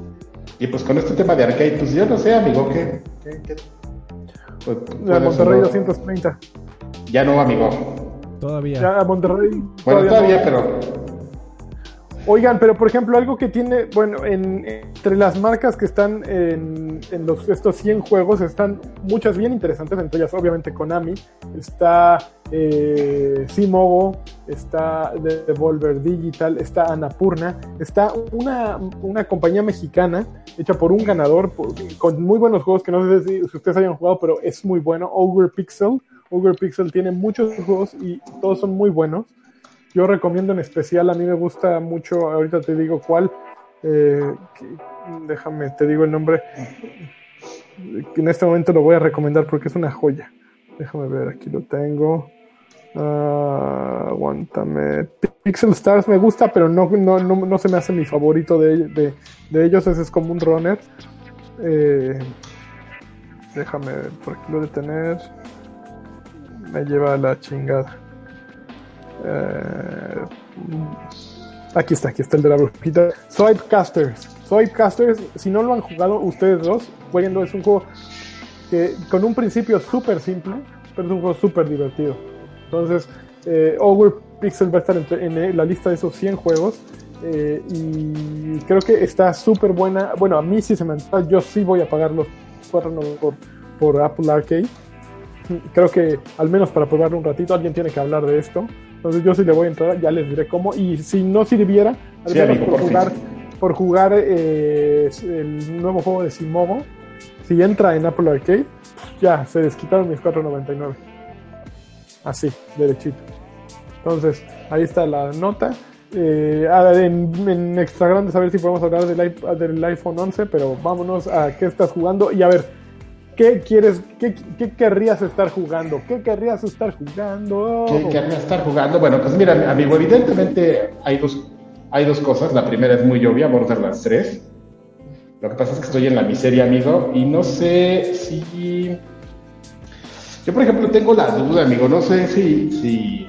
Y pues con este tema de Arcade, pues yo no sé, amigo, ¿qué? qué, qué? Pues, Monterrey no... 230. Ya no, amigo. Todavía. Ya a Monterrey. Bueno, todavía, todavía no. pero Oigan, pero por ejemplo, algo que tiene, bueno, en, entre las marcas que están en, los, estos 100 juegos están muchas bien interesantes, entre ellas obviamente Konami, está eh, Simogo, está Devolver Digital, está Anapurna, está una, una compañía mexicana hecha por un ganador con muy buenos juegos que no sé si, si ustedes hayan jugado, pero es muy bueno, Ogre Pixel. Ogre Pixel tiene muchos juegos y todos son muy buenos. Yo recomiendo en especial, a mí me gusta mucho, ahorita te digo cuál, eh, déjame, te digo el nombre. En este momento lo voy a recomendar porque es una joya. Déjame ver, aquí lo tengo. Uh, aguántame. Pixel Stars me gusta, pero no, no, no, no se me hace mi favorito de, de, de, ellos. Ese es como un runner. Eh, déjame por aquí lo detener. Me lleva a la chingada. Uh, aquí está, aquí está el de la brujita. Swipecasters. Swipecasters, si no lo han jugado ustedes dos, jueguenlo. Es un juego que con un principio súper simple, pero es un juego súper divertido. Entonces, eh, Ogre Pixel va a estar en la lista de esos 100 juegos. Eh, y creo que está súper buena. Bueno, a mí sí se me antoja. Yo sí voy a pagar los 4 por, por Apple Arcade. Creo que al menos para probarlo un ratito alguien tiene que hablar de esto Entonces yo sí le voy a entrar, ya les diré cómo. Y si no sirviera, por, jugar, por jugar eh, el nuevo juego de Simogo, si entra en Apple Arcade, ya se desquitaron mis 4.99. Así, derechito. Entonces, ahí está la nota. Eh, en, en, extra grandes a ver si podemos hablar del, del, iPhone 11, pero vámonos a qué estás jugando y a ver, ¿qué quieres, qué, querrías estar jugando? ¿Qué querrías estar jugando? ¿Qué querrías estar jugando? Bueno, pues mira, amigo, evidentemente hay dos, hay dos cosas. La primera es muy obvia, Borderlands 3. Lo que pasa es que estoy en la miseria, amigo, y no sé si... Yo, por ejemplo, tengo la duda, amigo, no sé si, si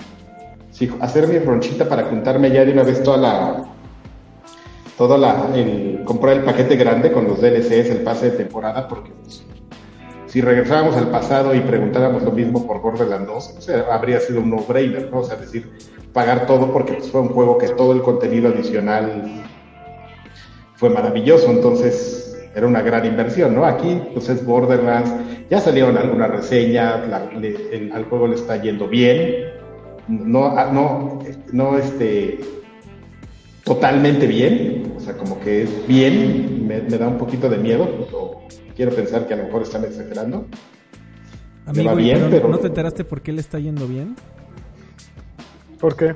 sí, hacer mi ronchita para juntarme ya de una vez toda la. Todo la. Comprar el paquete grande con los DLCs, el pase de temporada, porque pues, si regresábamos al pasado y preguntáramos lo mismo por Borderlands 2, habría sido un no-brainer, ¿no? O sea, decir, pagar todo porque pues, fue un juego que todo el contenido adicional fue maravilloso, entonces era una gran inversión, ¿no? Aquí, pues es Borderlands, ya salieron algunas reseñas, al juego le está yendo bien, no, ah, no, no este, totalmente bien, o sea, como que es bien, me, da un poquito de miedo, quiero pensar que a lo mejor están exagerando. Amigo, va bien, pero, ¿no te enteraste por qué le está yendo bien? ¿Por qué?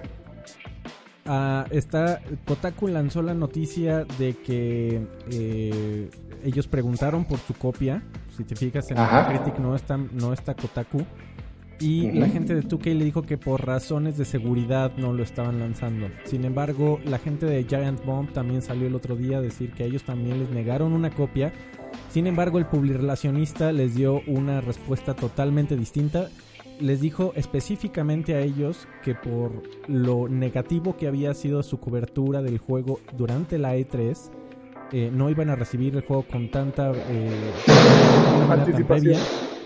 Ah, está, Kotaku lanzó la noticia de que eh, ellos preguntaron por su copia. Si te fijas en la Critic no está, no está Kotaku. Y la gente de 2K le dijo que por razones de seguridad no lo estaban lanzando. Sin embargo, la gente de Giant Bomb también salió el otro día a decir que a ellos también les negaron una copia. Sin embargo, el publirelacionista les dio una respuesta totalmente distinta. Les dijo específicamente a ellos que por lo negativo que había sido su cobertura del juego durante la E3, eh, no iban a recibir el juego con tanta eh, previa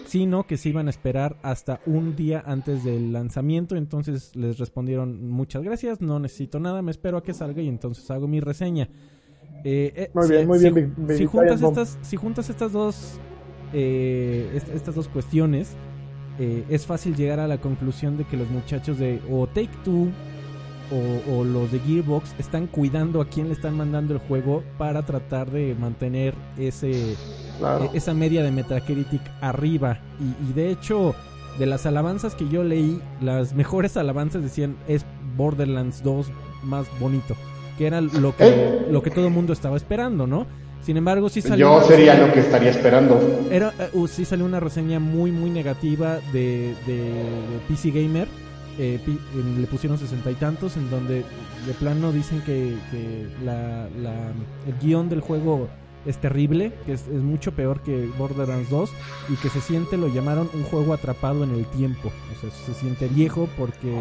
sino que se iban a esperar hasta un día antes del lanzamiento. Entonces les respondieron muchas gracias, no necesito nada, me espero a que salga y entonces hago mi reseña. Eh, eh, muy bien, muy bien. Si, juntas estas, si juntas estas dos, eh, estas dos cuestiones, es fácil llegar a la conclusión de que los muchachos de o Take Two o, los de Gearbox están cuidando a quién le están mandando el juego para tratar de mantener ese e, esa media de Metacritic arriba. Y, de hecho de las alabanzas que yo leí las mejores alabanzas decían es Borderlands 2 más bonito que era lo que eh. lo que todo el mundo estaba esperando no sin embargo sí salió yo sería lo que estaría esperando era uh, sí salió una reseña muy muy negativa de, de PC Gamer eh, le pusieron sesenta y tantos, en donde de plano dicen que, la, el guion del juego es terrible, que es, mucho peor que Borderlands 2 y que se siente, lo llamaron un juego atrapado en el tiempo. O sea, se siente viejo porque...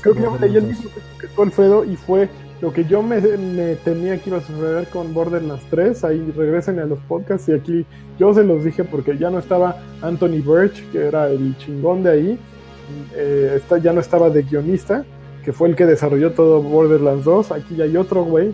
creo que leí el mismo que tú, Alfredo, y fue lo que yo me, me, temía que iba a suceder con Borderlands 3. Ahí regresen a los podcasts y aquí yo se los dije porque ya no estaba Anthony Birch, que era el chingón de ahí eh, ya no estaba de guionista, que fue el que desarrolló todo Borderlands 2, aquí ya hay otro güey,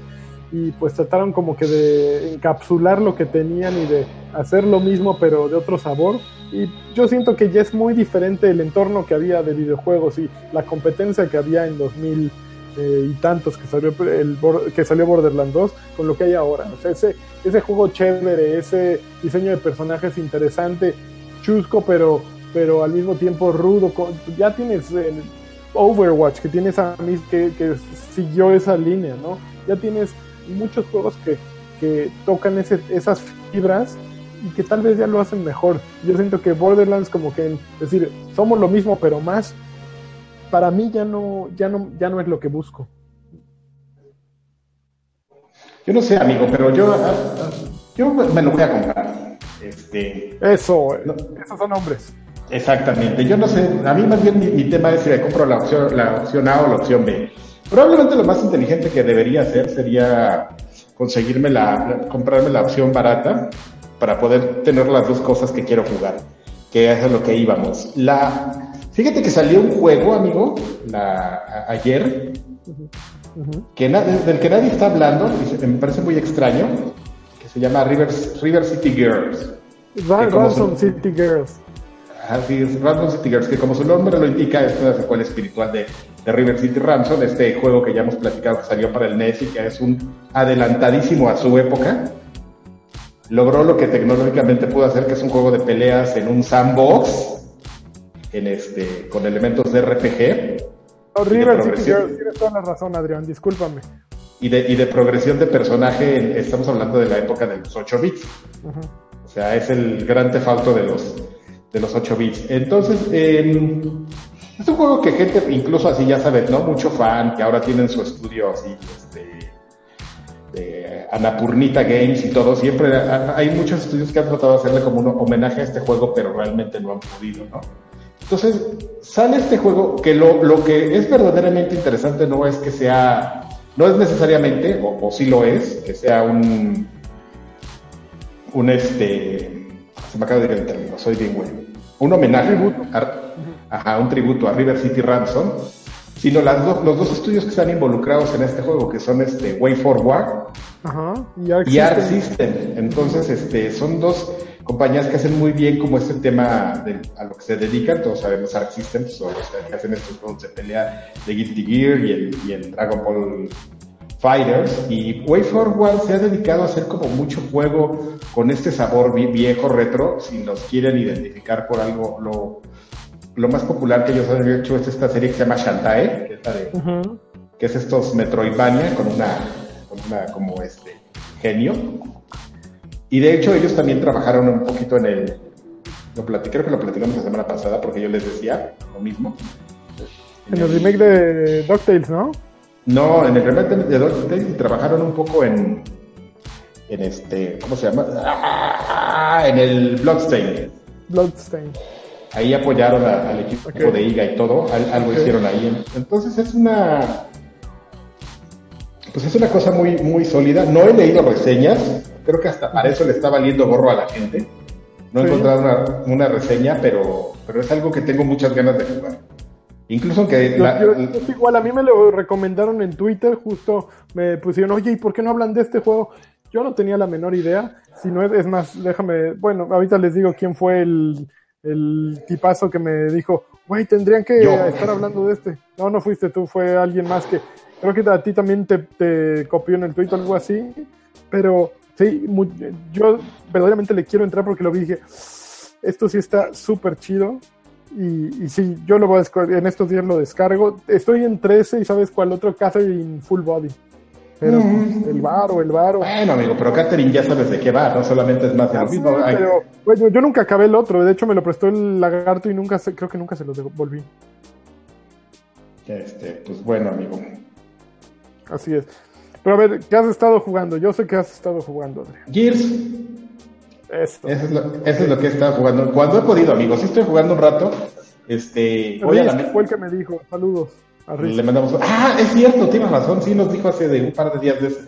y pues trataron como que de encapsular lo que tenían y de hacer lo mismo pero de otro sabor. Y yo siento que ya es muy diferente el entorno que había de videojuegos y la competencia que había en 2000 eh, y tantos que salió, el, que salió Borderlands 2 con lo que hay ahora. O sea, ese, ese juego chévere, ese diseño de personajes interesante, chusco pero pero al mismo tiempo rudo. Ya tienes el Overwatch, que tienes a mí que, que siguió esa línea, ¿no? Ya tienes muchos juegos que, que tocan esas fibras y que tal vez ya lo hacen mejor. Yo siento que Borderlands como que decir, somos lo mismo pero más, para mí ya no, ya no, ya no es lo que busco. Yo no sé, amigo, pero yo, yo me lo voy a comprar. Este, Eso, esos son hombres. Exactamente. Yo no sé, a mí más bien mi, tema es si me compro la opción, la opción A o la opción B. Probablemente lo más inteligente que debería hacer sería conseguirme la, comprarme la opción barata para poder tener las dos cosas que quiero jugar, que es a lo que íbamos. La, fíjate que salió un juego, amigo, la, ayer, que del que nadie está hablando, y me parece muy extraño, que se llama River, River City Girls. Ransom City Girls. Así es, Ransom City Girls, que como su nombre lo indica, es una secuela espiritual de, de River City Ransom, este juego que ya hemos platicado que salió para el NES y que es un adelantadísimo a su época. Logró lo que tecnológicamente pudo hacer, que es un juego de peleas en un sandbox, en este, con elementos de RPG. Oh, River Girls, tienes toda la razón, Adrián, discúlpame. Y de, y de progresión de personaje, estamos hablando de la época de los 8 bits. O sea, es el gran tefalto de los, de los 8 bits. Entonces, eh, es un juego que gente, incluso así ya sabes, ¿no? Mucho fan, que ahora tienen su estudio así, este, de Anapurnita Games y todo. Siempre hay muchos estudios que han tratado de hacerle como un homenaje a este juego, pero realmente no han podido, ¿no? Entonces, sale este juego que lo, lo que es verdaderamente interesante no es que sea, no es necesariamente, o, o sí lo es, que sea un, un este, se me acaba de ir el término, soy bien güey, un homenaje, a, ajá, un tributo a River City Ransom, sino las do, los dos estudios que están involucrados en este juego, que son este Way Forward Ajá, y, Arc, y System. Arc System. Entonces, este, son dos compañías que hacen muy bien como este tema de, a lo que se dedican, todos sabemos Arc System, son los que hacen estos juegos de pelea de Guilty Gear y el, y el Dragon Ball Fighters y Way Forward se ha dedicado a hacer como mucho juego con este sabor viejo retro, si nos quieren identificar por algo, lo, lo más popular que ellos han hecho es esta serie que se llama Shantae, que es, de, uh -huh. que es estos Metroidvania con una, con una como este genio. Y de hecho ellos también trabajaron un poquito en el, lo platicé, creo que lo platicamos la semana pasada porque yo les decía lo mismo. En, en el, el remake de DuckTales, ¿no? No, en el remake de DuckTales trabajaron un poco en, en este, ¿cómo se llama? Ah, en el Bloodstain. Bloodstain. Ahí apoyaron a, al equipo okay. de IGA y todo, algo okay. hicieron ahí. Entonces es una, pues es una cosa muy, muy sólida. No he leído reseñas, creo que hasta para eso le está valiendo gorro a la gente. No he sí. encontrado una, una, reseña, pero, pero es algo que tengo muchas ganas de jugar. Incluso que... Yo, la, yo, es igual, a mí me lo recomendaron en Twitter, justo me pusieron, oye, ¿y por qué no hablan de este juego? Yo no tenía la menor idea, si no es, es más, déjame, bueno, ahorita les digo quién fue el, el tipazo que me dijo, güey, tendrían que yo. estar hablando de este. No, no fuiste tú, fue alguien más que creo que a ti también te, te copió en el tweet o algo así, pero sí, muy, yo verdaderamente le quiero entrar porque lo vi y dije, esto sí está súper chido. Y, y, sí, yo lo voy a en estos días lo descargo. Estoy en 13 y sabes cuál otro Catherine Full Body. Pero mm. el varo, el varo. Bueno, amigo, pero Catherine ya sabes de qué va, no solamente es más de lo mismo. Pero bueno, yo nunca acabé el otro, de hecho me lo prestó el lagarto y nunca creo que nunca se lo devolví. Este, pues bueno, amigo. Así es. Pero a ver, ¿qué has estado jugando? Yo sé que has estado jugando, Adrián. Gears. Esto. Eso es, lo, eso es lo que he estado jugando. Cuando he podido, amigos. Sí estoy jugando un rato. Este, voy a la... fue el que me dijo. Saludos. Le mandamos. Ah, es cierto, tienes razón. Sí, nos dijo hace de un par de días de ese,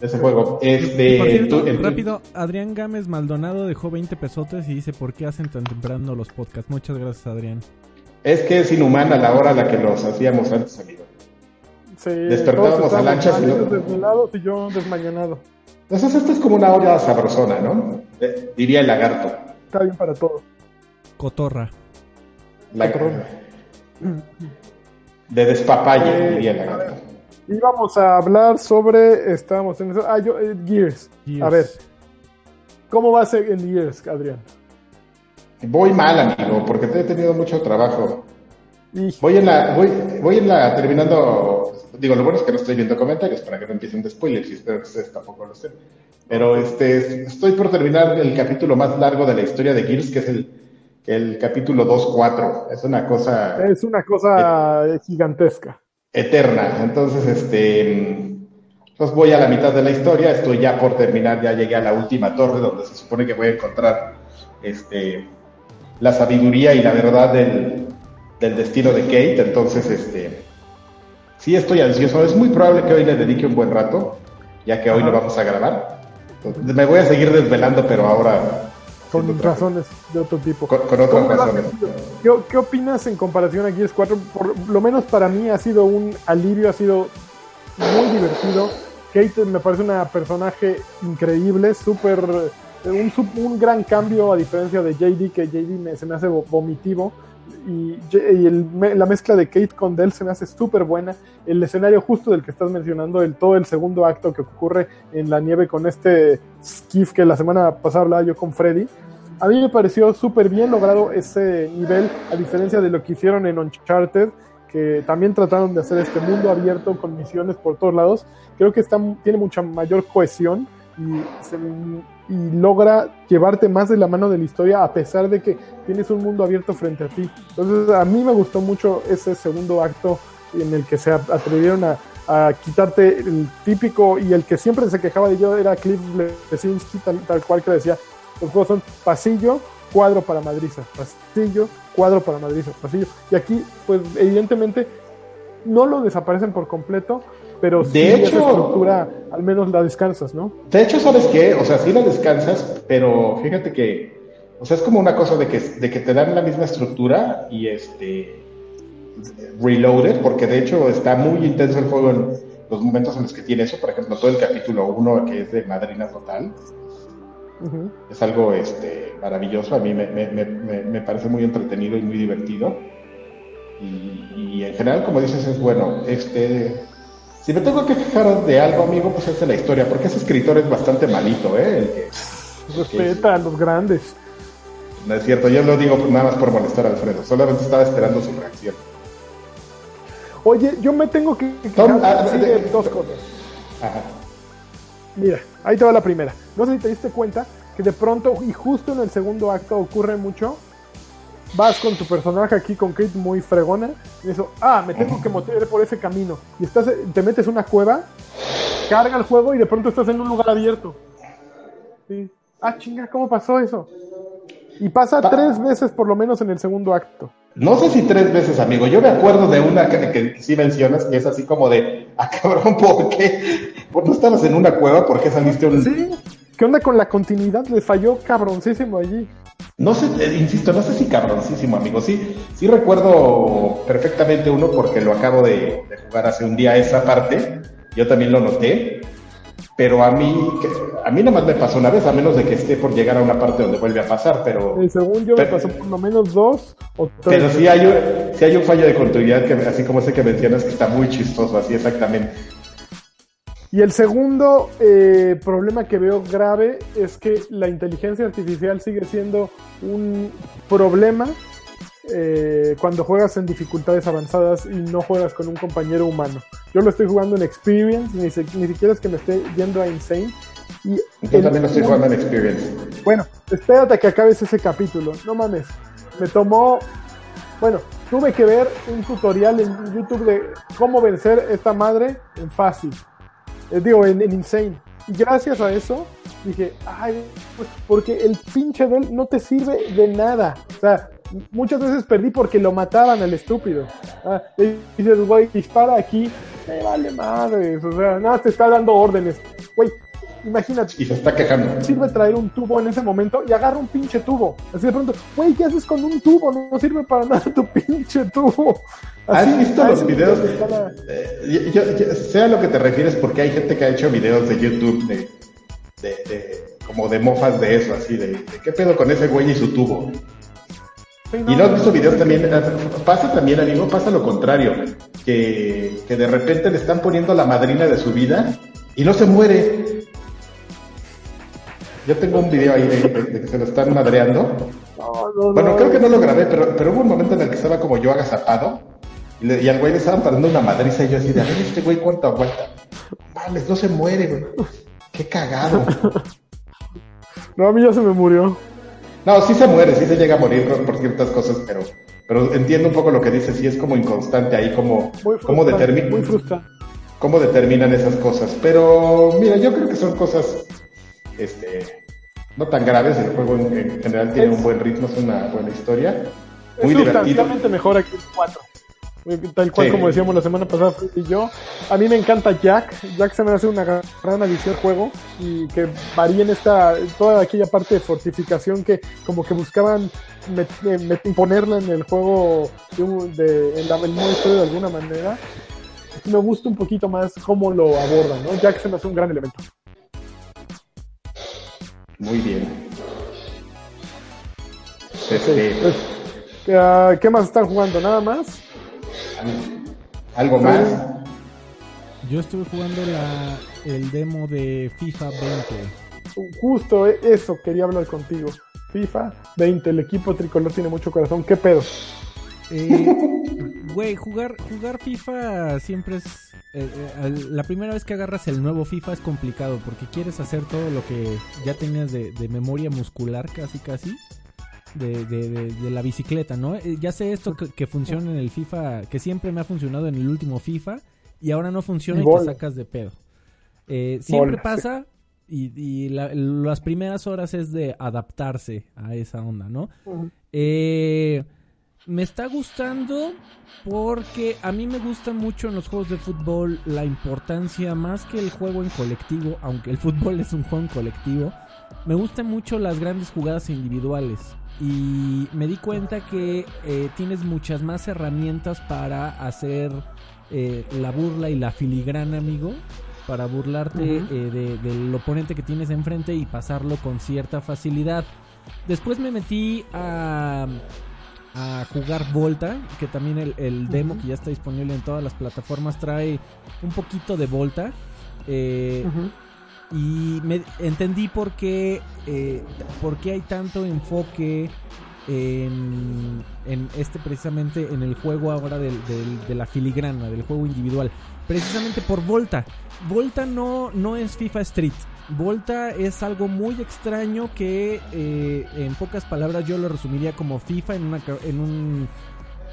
de ese juego. Este, cierto, tú, rápido, Adrián Gámez Maldonado dejó 20 pesotes y dice: ¿Por qué hacen tan temprano los podcasts? Muchas gracias, Adrián. Es que es inhumana la hora a la que los hacíamos antes, amigo. Sí, Despertábamos a lanchas y, lo... desvelados y yo desmañanado. Entonces, esto es como una hora sabrosona, ¿no? Eh, diría el lagarto. Está bien para todo. Cotorra. La Cotorra. De despapalle, eh, diría el lagarto. Íbamos a hablar sobre. Estábamos en eso. Ah, yo, eh, Gears. Gears. A ver. ¿Cómo va a ser el Gears, Adrián? Voy mal, amigo, porque te he tenido mucho trabajo. Voy en la, voy, voy en la, terminando, digo, lo bueno es que no estoy viendo comentarios para que no empiecen de spoilers y espero que ustedes tampoco lo estén. Pero este, estoy por terminar el capítulo más largo de la historia de Gears, que es el, el capítulo 2-4. Es una cosa... Es una cosa et gigantesca. Eterna. Entonces, este, pues voy a la mitad de la historia, estoy ya por terminar, ya llegué a la última torre donde se supone que voy a encontrar, este, la sabiduría y la verdad del, del destino de Kate, entonces este sí estoy ansioso, es muy probable que hoy le dedique un buen rato, ya que hoy no vamos a grabar. Me voy a seguir desvelando, pero ahora con razones de otro tipo. Con, con otras razones. ¿Qué, ¿Qué, opinas en comparación a Gears 4? Por lo menos para mí ha sido un alivio, ha sido muy divertido. Kate me parece una personaje increíble, súper un, un gran cambio a diferencia de JD, que JD se me hace vomitivo. Y, la mezcla de Kate con Dell se me hace súper buena. El escenario justo del que estás mencionando, el, todo el segundo acto que ocurre en la nieve con este skiff que la semana pasada hablaba yo con Freddy. A mí me pareció súper bien logrado ese nivel, a diferencia de lo que hicieron en Uncharted, que también trataron de hacer este mundo abierto con misiones por todos lados. Creo que está, tiene mucha mayor cohesión y se, y logra llevarte más de la mano de la historia a pesar de que tienes un mundo abierto frente a ti. Entonces a mí me gustó mucho ese segundo acto en el que se atrevieron a, quitarte el típico y el que siempre se quejaba de yo era Cliff Lesinski, tal, tal cual que decía, los juegos son pasillo, cuadro para madriza, pasillo, cuadro para madriza, pasillo. Y aquí, pues evidentemente, no lo desaparecen por completo, pero de hecho, esa estructura al menos la descansas, ¿no? De hecho, ¿sabes qué? O sea, sí la descansas, pero fíjate que, o sea, es como una cosa de que, de que te dan la misma estructura y este reloaded, porque de hecho está muy intenso el juego en los momentos en los que tiene eso, por ejemplo, todo el capítulo 1 que es de Madrina Total. Es algo este, maravilloso, a mí me, me, me, me, parece muy entretenido y muy divertido. Y, y, en general, como dices, es bueno. Este, si me tengo que quejar de algo, amigo, pues es de la historia, porque ese escritor es bastante malito, ¿eh? El que, Respeta a los grandes. No es cierto, yo lo digo nada más por molestar a Alfredo, solamente estaba esperando su reacción. Oye, yo me tengo que quejar ah, de, dos cosas. Ajá. Mira, ahí te va la primera. No sé si te diste cuenta que de pronto y justo en el segundo acto ocurre mucho vas con tu personaje aquí con Kate muy fregona y eso, ah, me tengo que meter por ese camino y estás, te metes una cueva, carga el juego y de pronto estás en un lugar abierto. Ah, chinga, ¿cómo pasó eso? Y pasa tres veces por lo menos en el segundo acto. No sé si tres veces, amigo. Yo me acuerdo de una que, que sí mencionas, que es así como de, ah, cabrón, ¿por qué? ¿Por no estabas en una cueva? ¿Por qué saliste un...? Sí, ¿qué onda con la continuidad? Le falló cabroncísimo allí. No sé, eh, insisto, no sé si cabroncísimo, amigo. Sí, sí recuerdo perfectamente uno porque lo acabo de, jugar hace un día esa parte. Yo también lo noté. Pero a mí, a mí nada más me pasó una vez, a menos de que esté por llegar a una parte donde vuelve a pasar, pero... según yo me pasó por lo menos dos o tres. Pero sí hay, un, sí hay un fallo de continuidad, que, así como ese que mencionas, que está muy chistoso, así exactamente. Y el segundo eh, problema que veo grave es que la inteligencia artificial sigue siendo un problema eh, cuando juegas en dificultades avanzadas y no juegas con un compañero humano. Yo lo estoy jugando en Experience, ni, siquiera es que me esté yendo a Insane. Y Yo también lo estoy jugando en Experience. Bueno, espérate a que acabes ese capítulo. No mames. Me tomó. Bueno, tuve que ver un tutorial en YouTube de cómo vencer esta madre en fácil. Eh, digo, en, Insane. Y gracias a eso dije, ay, pues porque el pinche de él no te sirve de nada. O sea, muchas veces perdí porque lo mataban al estúpido. Ah, dices, güey, dispara aquí, me vale madres. O sea, nada, te está dando órdenes. Güey, imagínate. Y se está quejando. Sirve traer un tubo en ese momento y agarra un pinche tubo. Así de pronto, güey, ¿qué haces con un tubo? No, sirve para nada tu pinche tubo. ¿Has visto los videos? Eh, sé a lo que te refieres porque hay gente que ha hecho videos de YouTube de, como de mofas de eso, así de, qué pedo con ese güey y su tubo. y no has visto videos también, eh, pasa también, amigo, pasa lo contrario, que, que de repente le están poniendo la madrina de su vida y no se muere. Yo tengo un video ahí de, que se lo están madreando. bueno, creo que no lo grabé, pero, pero hubo un momento en el que estaba como yo agazapado y, al güey le estaban parando una madriza y yo así de, a ver, este güey cuánto aguanta. Vale, no se muere, güey. Qué cagado. No, a mí ya se me murió. No, sí se muere, sí se llega a morir por, ciertas cosas, pero, pero entiendo un poco lo que dices, sí es como inconstante ahí, como, muy cómo determinan esas cosas. Pero mira, yo creo que son cosas este, no tan graves, el juego en, general tiene un buen ritmo, es una buena historia. Muy es sustancialmente mejor aquí el 4. Tal cual como decíamos la semana pasada y yo. A mí me encanta Jack. Jack se me hace una gran adición al juego y que varía en esta, toda aquella parte de fortificación que como que buscaban imponerla en el juego de, en la, el modo historia de alguna manera. Me gusta un poquito más cómo lo abordan, ¿no? Jack se me hace un gran elemento. Muy bien. Este, pues, ¿Qué más están jugando? ¿Nada más? ¿Algo más? Yo estuve jugando la, el demo de FIFA 20. Justo e, eso quería hablar contigo. FIFA 20, el equipo tricolor tiene mucho corazón. ¿Qué pedo? Eh, güey, jugar, jugar FIFA siempre es. Eh, eh, la primera vez que agarras el nuevo FIFA es complicado porque quieres hacer todo lo que ya tenías de, memoria muscular, casi, casi. De, de, la bicicleta, ¿no? ya sé esto que, funciona en el FIFA, que siempre me ha funcionado en el último FIFA y ahora no funciona y, te sacas de pedo. siempre pasa y, las primeras horas es de adaptarse a esa onda, ¿no? eh, me está gustando porque a mí me gusta mucho en los juegos de fútbol la importancia más que el juego en colectivo, aunque el fútbol es un juego en colectivo. Me gustan mucho las grandes jugadas individuales y me di cuenta que eh, tienes muchas más herramientas para hacer eh, la burla y la filigrana, amigo, para burlarte eh, del oponente que tienes enfrente y pasarlo con cierta facilidad. Después me metí a a jugar Volta, que también el, demo que ya está disponible en todas las plataformas trae un poquito de Volta. Eh, y me entendí por qué, eh, por qué hay tanto enfoque en, en, este precisamente en el juego ahora del, de la filigrana, del juego individual. Precisamente por Volta. Volta no, no es FIFA Street. Volta es algo muy extraño que eh, en pocas palabras yo lo resumiría como FIFA en una, en un,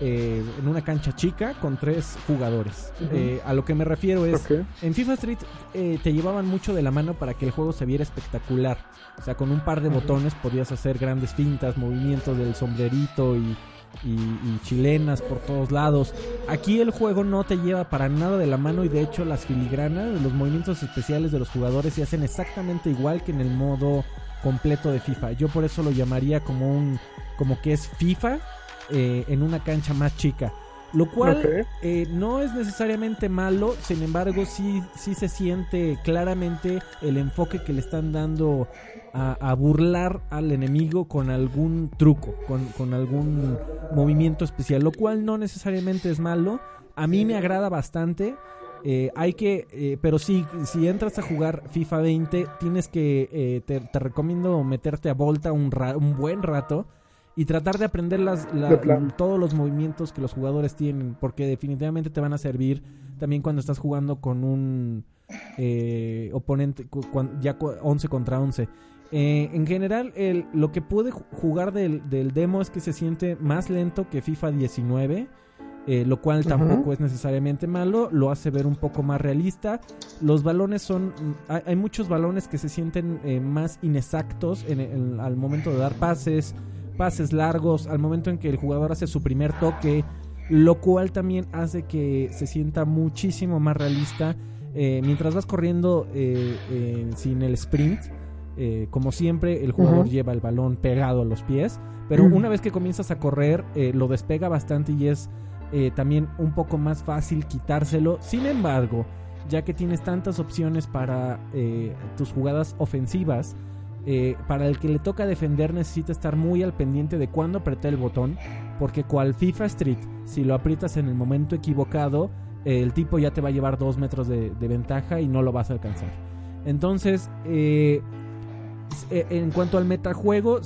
eh, en una cancha chica con tres jugadores. Eh, a lo que me refiero es, en FIFA Street te llevaban mucho de la mano para que el juego se viera espectacular. O sea, con un par de botones podías hacer grandes fintas, movimientos del sombrerito y y, chilenas por todos lados. Aquí el juego no te lleva para nada de la mano y de hecho las filigranas, los movimientos especiales de los jugadores se hacen exactamente igual que en el modo completo de FIFA. Yo por eso lo llamaría como un como que es FIFA eh, en una cancha más chica. Lo cual eh, no es necesariamente malo, sin embargo sí, sí se siente claramente el enfoque que le están dando a, burlar al enemigo con algún truco, con, algún movimiento especial, lo cual no necesariamente es malo. A mí me agrada bastante. Eh, hay que, eh, pero sí, si entras a jugar FIFA 20, tienes que, eh, te, recomiendo meterte a Volta un, un buen rato y tratar de aprender las, todos los movimientos que los jugadores tienen, porque definitivamente te van a servir también cuando estás jugando con un oponente ya 11 contra 11. Eh, en general, el, lo que pude jugar del, demo es que se siente más lento que FIFA 19. Eh, lo cual tampoco es necesariamente malo, lo hace ver un poco más realista. Los balones son, hay, muchos balones que se sienten eh, más inexactos en, al momento de dar pases, pases largos, al momento en que el jugador hace su primer toque, lo cual también hace que se sienta muchísimo más realista mientras vas corriendo sin el sprint eh, como siempre, el jugador lleva el balón pegado a los pies, pero una vez que comienzas a correr, eh, lo despega bastante y es eh, también un poco más fácil quitárselo. Sin embargo, ya que tienes tantas opciones para tus jugadas ofensivas, para el que le toca defender necesita estar muy al pendiente de cuándo apretar el botón, porque cual FIFA Street, si lo aprietas en el momento equivocado, el tipo ya te va a llevar dos metros de, de ventaja y no lo vas a alcanzar. Entonces, eh, eh, en cuanto al metajuego,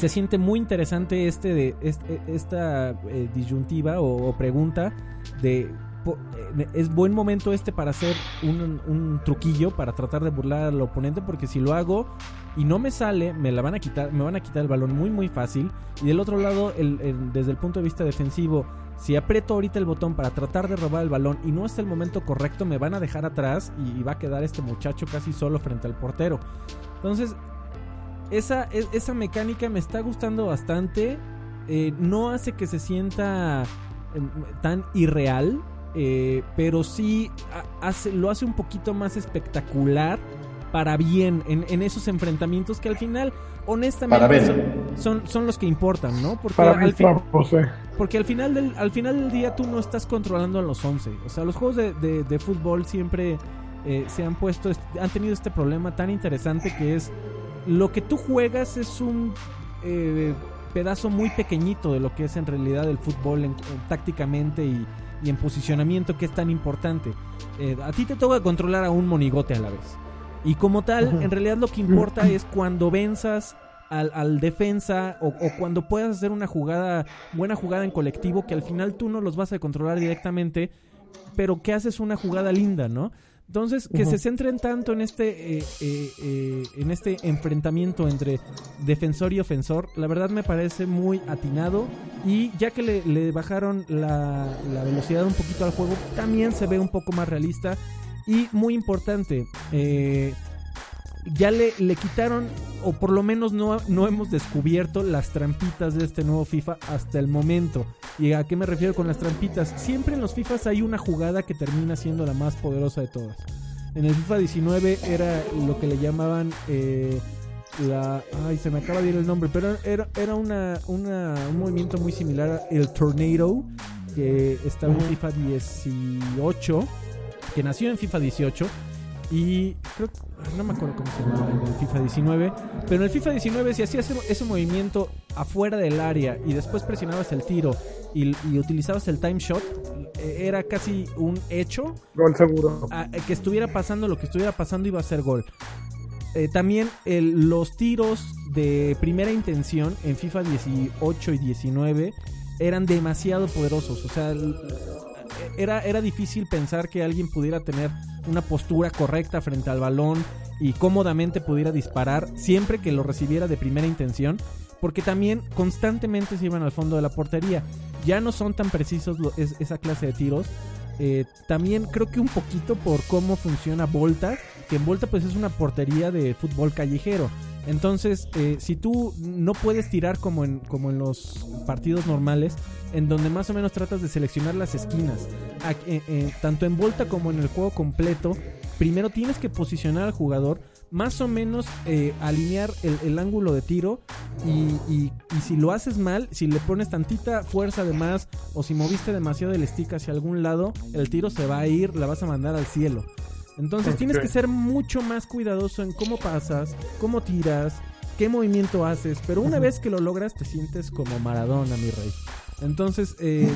se siente muy interesante este de este, esta eh, disyuntiva o, pregunta de eh, es buen momento este para hacer un, truquillo para tratar de burlar al oponente porque si lo hago y no me sale me la van a quitar me van a quitar el balón muy muy fácil. Y del otro lado desde el punto de vista defensivo si aprieto ahorita el botón para tratar de robar el balón y no es el momento correcto me van a dejar atrás y va a quedar este muchacho casi solo frente al portero entonces, esa, e, esa mecánica me está gustando bastante. Eh, no hace que se sienta em, tan irreal, eh, pero sí hace, lo hace un poquito más espectacular para bien en, esos enfrentamientos que al final, honestamente, son, son, los que importan, ¿no? Porque, al, porque al, final del, al final del día tú no estás controlando a los 11. O sea, los juegos de, de fútbol siempre eh, se han puesto, han tenido este problema tan interesante que es lo que tú juegas es un eh, pedazo muy pequeñito de lo que es en realidad el fútbol en, tácticamente y, en posicionamiento que es tan importante. Eh, a ti te toca controlar a un monigote a la vez. Y como tal, en realidad lo que importa es cuando venzas al, defensa o, o, cuando puedas hacer una jugada, buena jugada en colectivo, que al final tú no los vas a controlar directamente, pero que haces una jugada linda, ¿no? Entonces, que se centren tanto en este, eh, eh, eh, en este enfrentamiento entre defensor y ofensor, la verdad me parece muy atinado. Y ya que le, bajaron la, la, velocidad un poquito al juego, también se ve un poco más realista. Y muy importante, ya le, le quitaron, o por lo menos no, no hemos descubierto las trampitas de este nuevo FIFA hasta el momento. ¿Y a qué me refiero con las trampitas? Siempre en los FIFAs hay una jugada que termina siendo la más poderosa de todas. En el FIFA 19 era lo que le llamaban eh, la... Ay, se me acaba de ir el nombre, pero era, era una, una, un movimiento muy similar al Tornado, que estaba en FIFA 18, que nació en FIFA 18 y creo no me acuerdo cómo se llamaba en el FIFA 19, pero en el FIFA 19 si hacías ese, movimiento afuera del área y después presionabas el tiro y, utilizabas el time shot, e, era casi un hecho. Gol seguro. que estuviera pasando lo que estuviera pasando iba a ser gol. Eh, también los tiros de primera intención en FIFA 18 y 19 eran demasiado poderosos. O sea, era, era difícil pensar que alguien pudiera tener una postura correcta frente al balón y cómodamente pudiera disparar siempre que lo recibiera de primera intención, porque también constantemente se iban al fondo de la portería. Ya no son tan precisos esa clase de tiros. Eh, también creo que un poquito por cómo funciona Volta, que en Volta pues es una portería de fútbol callejero. Entonces, eh, si tú no puedes tirar como en, como en los partidos normales, en donde más o menos tratas de seleccionar las esquinas, eh, eh, tanto en Volta como en el juego completo, primero tienes que posicionar al jugador, más o menos alinear el, ángulo de tiro y, y, si lo haces mal, si le pones tantita fuerza de más o si moviste demasiado el stick hacia algún lado, el tiro se va a ir, la vas a mandar al cielo. Entonces tienes que ser mucho más cuidadoso en cómo pasas, cómo tiras, qué movimiento haces. Pero una vez que lo logras, te sientes como Maradona, mi rey. Entonces, eh,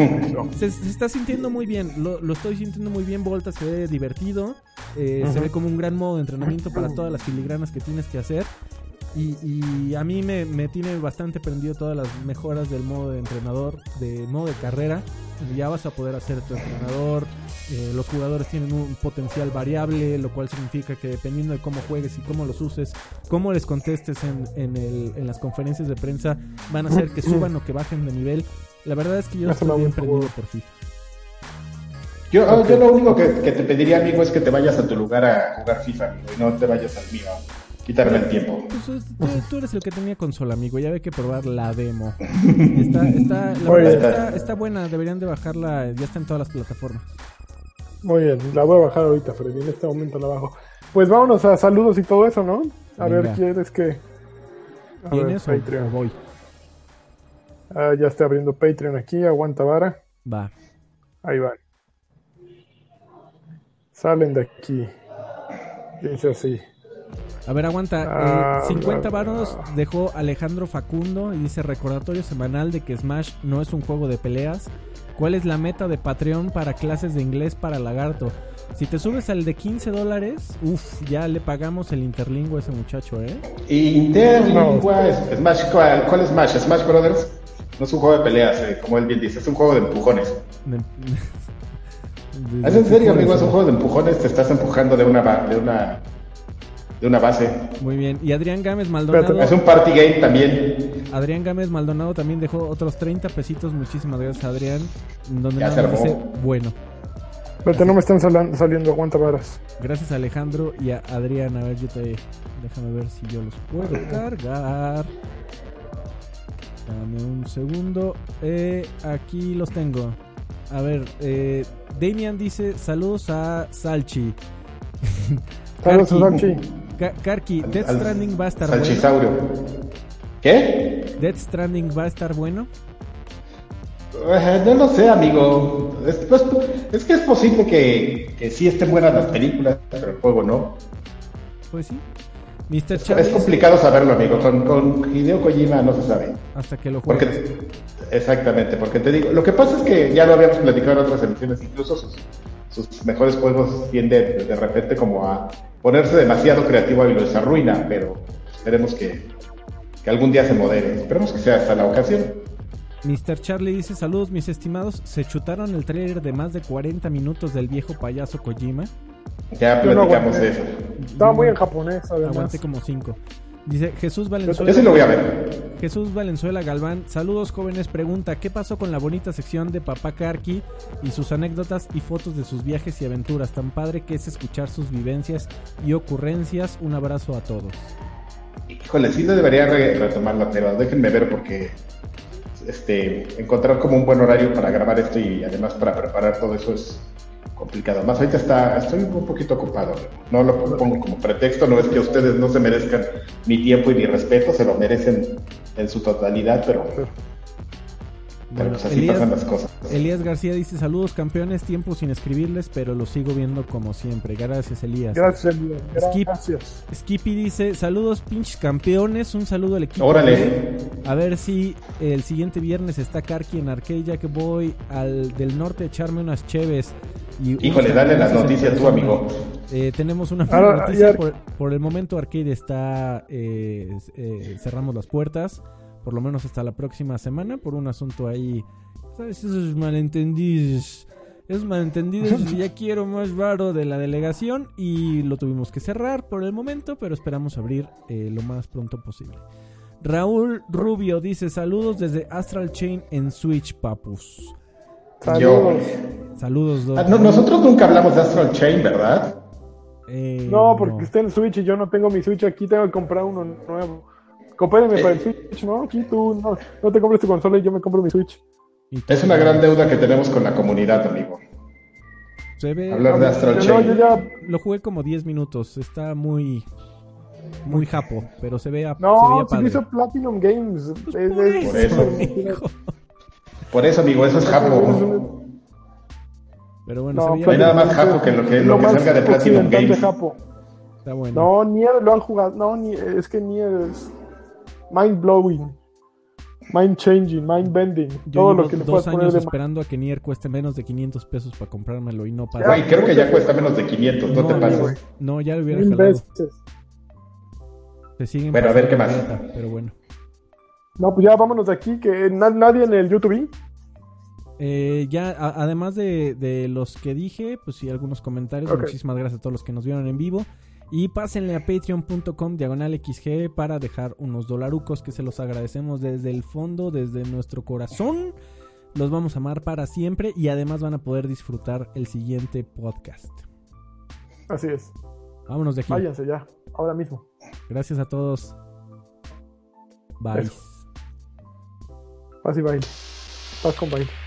se, está sintiendo muy bien. Lo, estoy sintiendo muy bien. Volta se ve divertido. Eh, se ve como un gran modo de entrenamiento para todas las filigranas que tienes que hacer. Y, a mí me, me, tiene bastante prendido todas las mejoras del modo de entrenador, de modo de carrera. Ya vas a poder hacer tu entrenador. Eh, los jugadores tienen un potencial variable, lo cual significa que dependiendo de cómo juegues y cómo los uses, cómo les contestes en, en, el, en las conferencias de prensa, van a hacer que suban o que bajen de nivel. La verdad es que yo estoy bien prendido por FIFA. Yo, ah, yo lo único que, que, te pediría, amigo, es que te vayas a tu lugar a jugar FIFA, amigo, y no te vayas al mío quitarme el tiempo. Pues, tú, eres el que tenía consola, amigo. Ya hay que probar la demo. Está, está, la verdad está, buena. Deberían de bajarla. Ya está en todas las plataformas. Muy bien. La voy a bajar ahorita, Freddy. En este momento la bajo. Pues vámonos a saludos y todo eso, ¿no? A ver, ¿quieres que...? ¿Tienes Patreon? voy? Ah, ya estoy abriendo Patreon aquí. Aguanta vara. Va. Ahí va. Salen de aquí. Dice así. A ver, aguanta. 50 ah, varos dejó Alejandro Facundo y dice recordatorio semanal de que Smash no es un juego de peleas. ¿Cuál es la meta de Patreon para clases de inglés para Lagarto? Si te subes al de 15 dólares, uff, ya le pagamos el interlingua a ese muchacho, ¿eh? Interlingua, Smash, ¿cuál, ¿cuál es Smash? ¿Smash Brothers? No es un juego de peleas, eh, como él bien dice, es un juego de empujones. ¿Es en serio, amigo? Es un juego de empujones, te estás empujando de una, de una de una base. Muy bien. Y Adrián Gámez Maldonado. Es un party game también. Adrián Gámez Maldonado también dejó otros 30 pesitos. Muchísimas gracias, Adrián. Donde ya se dice bueno. Pero no me están saliendo aguanta varas. Gracias a Alejandro y a Adrián. A ver, yo te. Déjame ver si yo los puedo cargar. Dame un segundo. Eh, aquí los tengo. A ver, eh, Damian dice: Saludos a Salchi. Saludos a Salchi. Karki, Death Stranding va a estar Salchisaurio. ¿Qué? ¿Death Stranding va a estar bueno? Eh, no lo sé, amigo. Es, pues, es que es posible que, que sí estén buenas las películas, pero el juego no. Pues sí. Mr. Es, complicado saberlo, amigo. Con, con, Hideo Kojima no se sabe. Hasta que lo juegues. Porque, exactamente, porque te digo, lo que pasa es que ya lo habíamos platicado en otras emisiones, incluso sus, sus mejores juegos tienden de repente como a ponerse demasiado creativo y lo arruina, pero esperemos que, que algún día se modere. Esperemos que sea hasta la ocasión. Mr. Charlie dice, saludos mis estimados, ¿se chutaron el trailer de más de 40 minutos del viejo payaso Kojima? Ya platicamos eso. Estaba muy en japonés, además. Aguanté como 5. Dice Jesús Valenzuela. Yo sí lo voy a ver. Jesús Valenzuela Galván. Saludos jóvenes. Pregunta: ¿Qué pasó con la bonita sección de Papá Karki y sus anécdotas y fotos de sus viajes y aventuras? Tan padre que es escuchar sus vivencias y ocurrencias. Un abrazo a todos. Híjole, sí debería retomarla, pero déjenme ver porque este, encontrar como un buen horario para grabar esto y además para preparar todo eso es complicado. Más ahorita está, estoy un poquito ocupado. No lo pongo como pretexto, no es que ustedes no se merezcan mi tiempo y mi respeto, se lo merecen en su totalidad, pero, pues así pasan las cosas. Elías García dice saludos campeones, tiempo sin escribirles, pero los sigo viendo como siempre. Gracias Elías. Gracias Elías. Gracias. Skippy dice saludos pinches campeones, un saludo al equipo. Órale. A ver si el siguiente viernes está Karki en Arcade, ya que voy al del norte a echarme unas cheves. Híjole, dale las noticias tú, amigo. Eh, tenemos una noticia. Por, el momento, Arcade está. Eh, eh, cerramos las puertas. Por lo menos hasta la próxima semana. Por un asunto ahí. ¿Sabes? Esos malentendidos. Esos malentendidos. ya quiero más varo de la delegación. Y lo tuvimos que cerrar por el momento. Pero esperamos abrir lo más pronto posible. Raúl Rubio dice: Saludos desde Astral Chain en Switch, papus. Saludos. Saludos, ah, nosotros nunca hablamos de Astral Chain, ¿verdad? Eh, no, porque está en Switch y yo no tengo mi Switch aquí, tengo que comprar uno nuevo. Compérenme para el eh. Switch, ¿no? Aquí tú no, no te compres tu consola y yo me compro mi Switch. Es una gran deuda que tenemos con la comunidad, amigo. Se ve... Hablar de Astral Chain. yo ya... Lo jugué como 10 minutos, está muy... Muy japo, pero se ve No, se, hizo Platinum Games. Pues por, eso, por eso, amigo, eso es japo. Pero bueno, no, hay nada más Japo que lo que, lo, que salga de Platinum Games. Está bueno. No, Nier lo han Jugado. No, es que Nier es mind blowing. Mind changing, mind bending. Yo todo lo que le dos años esperando a que Nier cueste menos de 500 pesos para comprármelo y no pasa. Güey, creo que ya cuesta menos de 500, no, te pases. No, ya lo hubiera jalado. Se siguen Pero a ver qué más. pero bueno. No, pues ya vámonos de aquí, que nadie en el YouTube eh, ya, además de, los que dije, pues sí, algunos comentarios. Muchísimas gracias a todos los que nos vieron en vivo. Y pásenle a patreon.com diagonal XG para dejar unos dolarucos que se los agradecemos desde el fondo, desde nuestro corazón. Los vamos a amar para siempre y además van a poder disfrutar el siguiente podcast. Así es. Vámonos de aquí. Váyanse ya, ahora mismo. Gracias a todos. Bye. Y bye. Paz con bye.